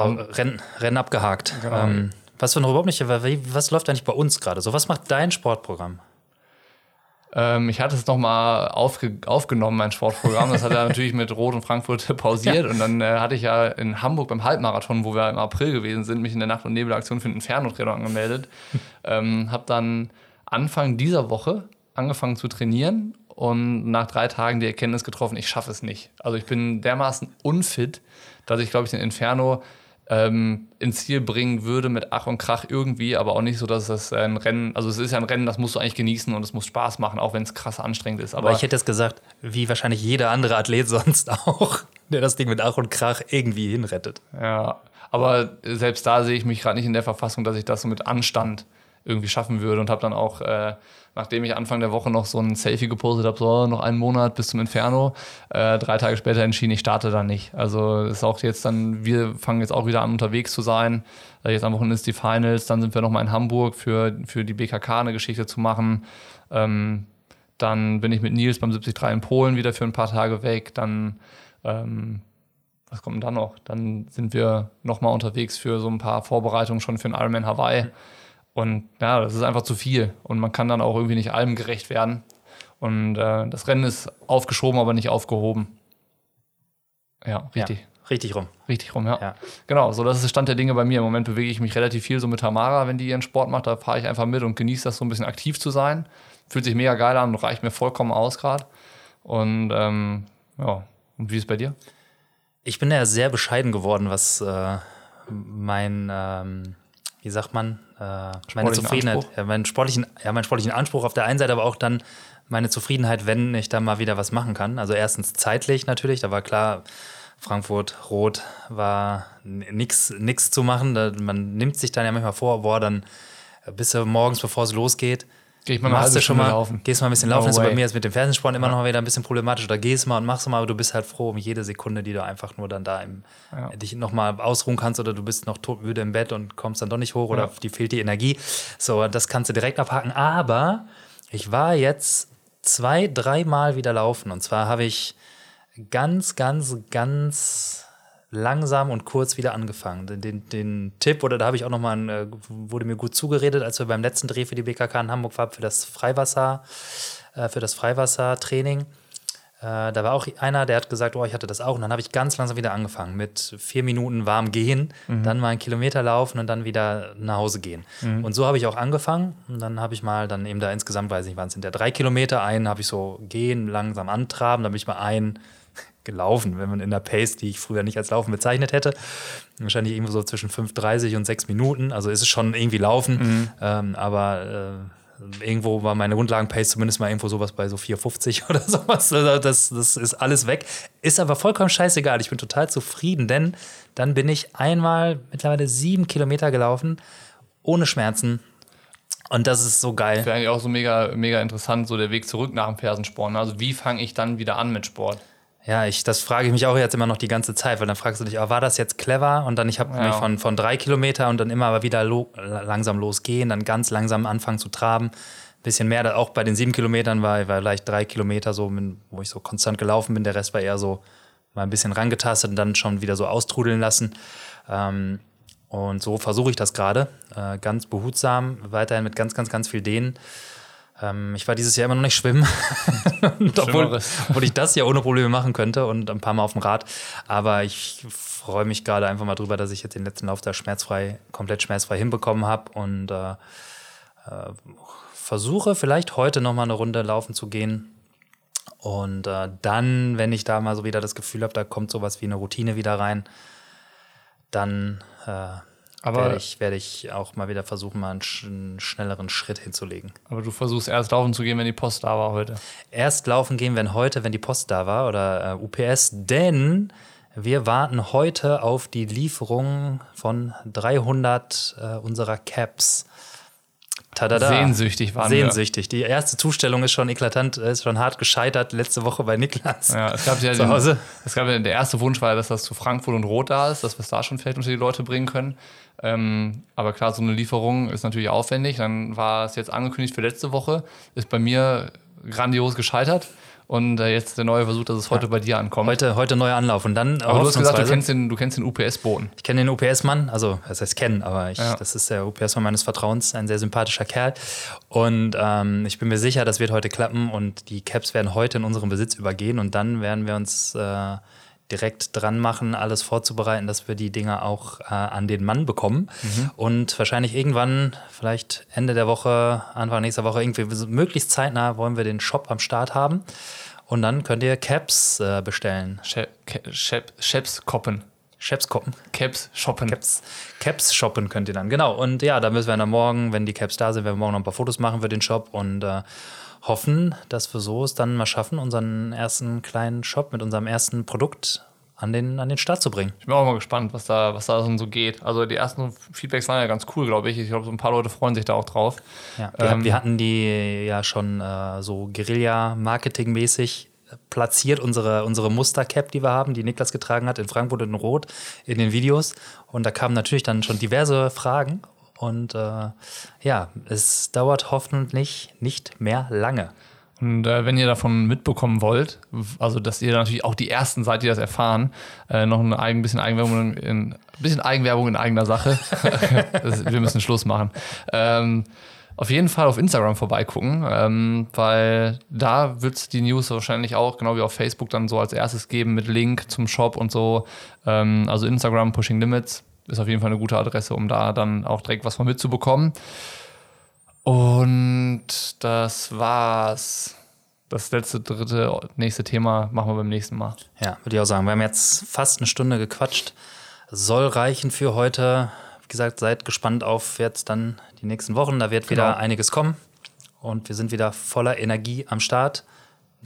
so, Rennen, Rennen abgehakt. Genau. Ähm, was für ein überhaupt nicht, was läuft eigentlich bei uns gerade so? Was macht dein Sportprogramm? Ähm, ich hatte es nochmal aufge aufgenommen, mein Sportprogramm. Das hat er (laughs) natürlich mit Rot und Frankfurt pausiert. Und dann äh, hatte ich ja in Hamburg beim Halbmarathon, wo wir im April gewesen sind, mich in der Nacht- und Nebelaktion für den Inferno-Trainer angemeldet. (laughs) ähm, habe dann Anfang dieser Woche angefangen zu trainieren und nach drei Tagen die Erkenntnis getroffen, ich schaffe es nicht. Also ich bin dermaßen unfit, dass ich, glaube ich, den Inferno ähm, ins Ziel bringen würde mit Ach und Krach irgendwie, aber auch nicht so, dass es ein Rennen, also es ist ja ein Rennen, das musst du eigentlich genießen und es muss Spaß machen, auch wenn es krass anstrengend ist. Aber, aber ich hätte jetzt gesagt, wie wahrscheinlich jeder andere Athlet (laughs) sonst auch, der das Ding mit Ach und Krach irgendwie hinrettet. Ja, aber selbst da sehe ich mich gerade nicht in der Verfassung, dass ich das so mit Anstand irgendwie schaffen würde und habe dann auch, äh, nachdem ich Anfang der Woche noch so ein Selfie gepostet habe, so noch einen Monat bis zum Inferno, äh, drei Tage später entschieden, ich starte dann nicht. Also ist auch jetzt dann, wir fangen jetzt auch wieder an unterwegs zu sein. Äh, jetzt am Wochenende ist die Finals, dann sind wir nochmal in Hamburg für, für die BKK eine Geschichte zu machen. Ähm, dann bin ich mit Nils beim 73 in Polen wieder für ein paar Tage weg. Dann ähm, was kommt denn dann noch? Dann sind wir nochmal unterwegs für so ein paar Vorbereitungen schon für den Ironman Hawaii. Und ja, das ist einfach zu viel. Und man kann dann auch irgendwie nicht allem gerecht werden. Und äh, das Rennen ist aufgeschoben, aber nicht aufgehoben. Ja, richtig. Ja, richtig rum. Richtig rum, ja. ja. Genau, so das ist der Stand der Dinge bei mir. Im Moment bewege ich mich relativ viel so mit Tamara, wenn die ihren Sport macht. Da fahre ich einfach mit und genieße das so ein bisschen aktiv zu sein. Fühlt sich mega geil an und reicht mir vollkommen aus gerade. Und ähm, ja, und wie ist es bei dir? Ich bin ja sehr bescheiden geworden, was äh, mein, ähm, wie sagt man, äh, meine Zufriedenheit, ja, meinen sportlichen, ja, meinen sportlichen Anspruch auf der einen Seite, aber auch dann meine Zufriedenheit, wenn ich da mal wieder was machen kann. Also erstens zeitlich natürlich, da war klar, Frankfurt Rot war nichts zu machen. Da, man nimmt sich dann ja manchmal vor, boah, dann bis morgens, bevor es losgeht, Geh ich mal machst du schon mal laufen. Gehst mal ein bisschen laufen. No das ist bei mir jetzt mit dem Fernsehsport immer ja. noch wieder ein bisschen problematisch. Oder gehst mal und machst mal, aber du bist halt froh um jede Sekunde, die du einfach nur dann da im, ja. dich nochmal ausruhen kannst oder du bist noch todmüde im Bett und kommst dann doch nicht hoch oder ja. die fehlt die Energie. So, das kannst du direkt abhaken. Aber ich war jetzt zwei, dreimal wieder laufen. Und zwar habe ich ganz, ganz, ganz langsam und kurz wieder angefangen. Den, den, den Tipp, oder da habe ich auch nochmal, äh, wurde mir gut zugeredet, als wir beim letzten Dreh für die BKK in Hamburg waren, für das Freiwasser, äh, für das Freiwassertraining. Äh, da war auch einer, der hat gesagt, oh, ich hatte das auch. Und dann habe ich ganz langsam wieder angefangen mit vier Minuten warm gehen, mhm. dann mal einen Kilometer laufen und dann wieder nach Hause gehen. Mhm. Und so habe ich auch angefangen. Und dann habe ich mal dann eben da insgesamt, weiß ich nicht, waren es sind der drei Kilometer, einen habe ich so gehen, langsam antraben, dann bin ich mal ein gelaufen, wenn man in der Pace, die ich früher nicht als Laufen bezeichnet hätte. Wahrscheinlich irgendwo so zwischen 5,30 und 6 Minuten. Also ist es schon irgendwie Laufen, mhm. ähm, aber äh, irgendwo war meine Grundlagen-Pace zumindest mal irgendwo sowas bei so 4,50 (laughs) oder sowas. Also das, das ist alles weg. Ist aber vollkommen scheißegal. Ich bin total zufrieden, denn dann bin ich einmal mittlerweile sieben Kilometer gelaufen, ohne Schmerzen, und das ist so geil. Wäre eigentlich auch so mega, mega interessant, so der Weg zurück nach dem Fersensport. Also wie fange ich dann wieder an mit Sport? Ja, ich, das frage ich mich auch jetzt immer noch die ganze Zeit, weil dann fragst du dich, oh, war das jetzt clever? Und dann, ich habe ja. von, von drei Kilometer und dann immer aber wieder lo langsam losgehen, dann ganz langsam anfangen zu traben. Bisschen mehr, auch bei den sieben Kilometern war, war vielleicht drei Kilometer so, wo ich so konstant gelaufen bin. Der Rest war eher so mal ein bisschen rangetastet und dann schon wieder so austrudeln lassen. Ähm, und so versuche ich das gerade, äh, ganz behutsam, weiterhin mit ganz, ganz, ganz viel Dehnen. Ähm, ich war dieses Jahr immer noch nicht schwimmen, (laughs) obwohl, obwohl, ich das ja ohne Probleme machen könnte und ein paar Mal auf dem Rad. Aber ich freue mich gerade einfach mal drüber, dass ich jetzt den letzten Lauf da schmerzfrei, komplett schmerzfrei hinbekommen habe und äh, äh, versuche vielleicht heute noch mal eine Runde laufen zu gehen. Und äh, dann, wenn ich da mal so wieder das Gefühl habe, da kommt sowas wie eine Routine wieder rein, dann äh, aber werde ich, werde ich auch mal wieder versuchen, mal einen, sch einen, schnelleren Schritt hinzulegen. Aber du versuchst erst laufen zu gehen, wenn die Post da war heute. Erst laufen gehen, wenn heute, wenn die Post da war oder äh, UPS, denn wir warten heute auf die Lieferung von 300 äh, unserer Caps. Tadada. Sehnsüchtig waren Sehnsüchtig. Wir. Die erste Zustellung ist schon eklatant, ist schon hart gescheitert letzte Woche bei Niklas. Ja, es gab ja zu Hause. Den, es gab ja, der erste Wunsch war, dass das zu Frankfurt und Rot da ist, dass wir es da schon vielleicht unter die Leute bringen können. Ähm, aber klar, so eine Lieferung ist natürlich aufwendig. Dann war es jetzt angekündigt für letzte Woche, ist bei mir grandios gescheitert. Und äh, jetzt der neue Versuch, dass es heute ja. bei dir ankommt. Heute, heute neuer Anlauf. Und dann aber du hast gesagt, du kennst den, du kennst den UPS-Boten. Ich kenne den UPS-Mann, also das heißt kennen, aber ich, ja. das ist der UPS-Mann meines Vertrauens, ein sehr sympathischer Kerl. Und ähm, ich bin mir sicher, das wird heute klappen und die Caps werden heute in unseren Besitz übergehen und dann werden wir uns äh, direkt dran machen, alles vorzubereiten, dass wir die Dinger auch äh, an den Mann bekommen. Und wahrscheinlich irgendwann, vielleicht Ende der Woche, Anfang nächster Woche, irgendwie möglichst zeitnah wollen wir den Shop am Start haben. Und dann könnt ihr Caps äh, bestellen. Sheps koppen. Chaps koppen. Caps shoppen. Caps, Caps shoppen könnt ihr dann. Genau. Und ja, da müssen wir dann morgen, wenn die Caps da sind, werden wir morgen noch ein paar Fotos machen für den Shop und äh, hoffen, dass wir so es dann mal schaffen, unseren ersten kleinen Shop mit unserem ersten Produkt an den, an den Start zu bringen. Ich bin auch mal gespannt, was da, was da so geht. Also die ersten Feedbacks waren ja ganz cool, glaube ich. Ich glaube, so ein paar Leute freuen sich da auch drauf. Ja, wir, Ähm, wir hatten die ja schon äh, so Guerilla-Marketing-mäßig platziert, unsere, unsere Muster-Cap, die wir haben, die Niklas getragen hat in Frankfurt in Rot in den Videos. Und da kamen natürlich dann schon diverse Fragen. Und äh, ja, es dauert hoffentlich nicht mehr lange. Und äh, wenn ihr davon mitbekommen wollt, also dass ihr natürlich auch die Ersten seid, die das erfahren, äh, noch ein eigen, bisschen, Eigenwerbung in, ein bisschen Eigenwerbung in eigener Sache. (laughs) das, wir müssen Schluss machen. Ähm, auf jeden Fall auf Instagram vorbeigucken, ähm, weil da wird es die News wahrscheinlich auch, genau wie auf Facebook, dann so als erstes geben mit Link zum Shop und so. Ähm, also Instagram Pushing Limits ist auf jeden Fall eine gute Adresse, um da dann auch direkt was von mitzubekommen. Und das war's. Das letzte, dritte, nächste Thema machen wir beim nächsten Mal. Ja, würde ich auch sagen. Wir haben jetzt fast eine Stunde gequatscht. Soll reichen für heute. Wie gesagt, seid gespannt auf jetzt dann die nächsten Wochen. Da wird wieder Genau. einiges kommen. Und wir sind wieder voller Energie am Start.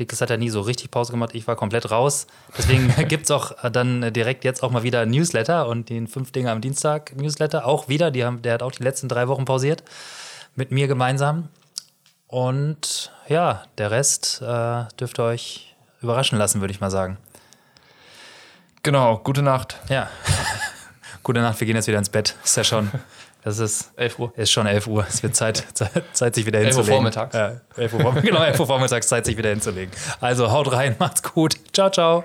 Dickes hat ja nie so richtig Pause gemacht. Ich war komplett raus. Deswegen (laughs) gibt es auch dann direkt jetzt auch mal wieder Newsletter und den fünf Dinge am Dienstag Newsletter auch wieder. Die haben, der hat auch die letzten drei Wochen pausiert. Mit mir gemeinsam. Und ja, der Rest äh, dürft ihr euch überraschen lassen, würde ich mal sagen. Genau, gute Nacht. Ja. (laughs) Gute Nacht, wir gehen jetzt wieder ins Bett. Ist ja schon, (laughs) das ist, 11 Uhr. ist schon 11 Uhr. Es wird Zeit, (laughs) Zeit, Zeit sich wieder 11 Uhr hinzulegen. vormittags. Ja, 11 Uhr, vormittags. (laughs) genau, 11 Uhr vormittags, Zeit sich wieder hinzulegen. Also haut rein, macht's gut. Ciao, ciao.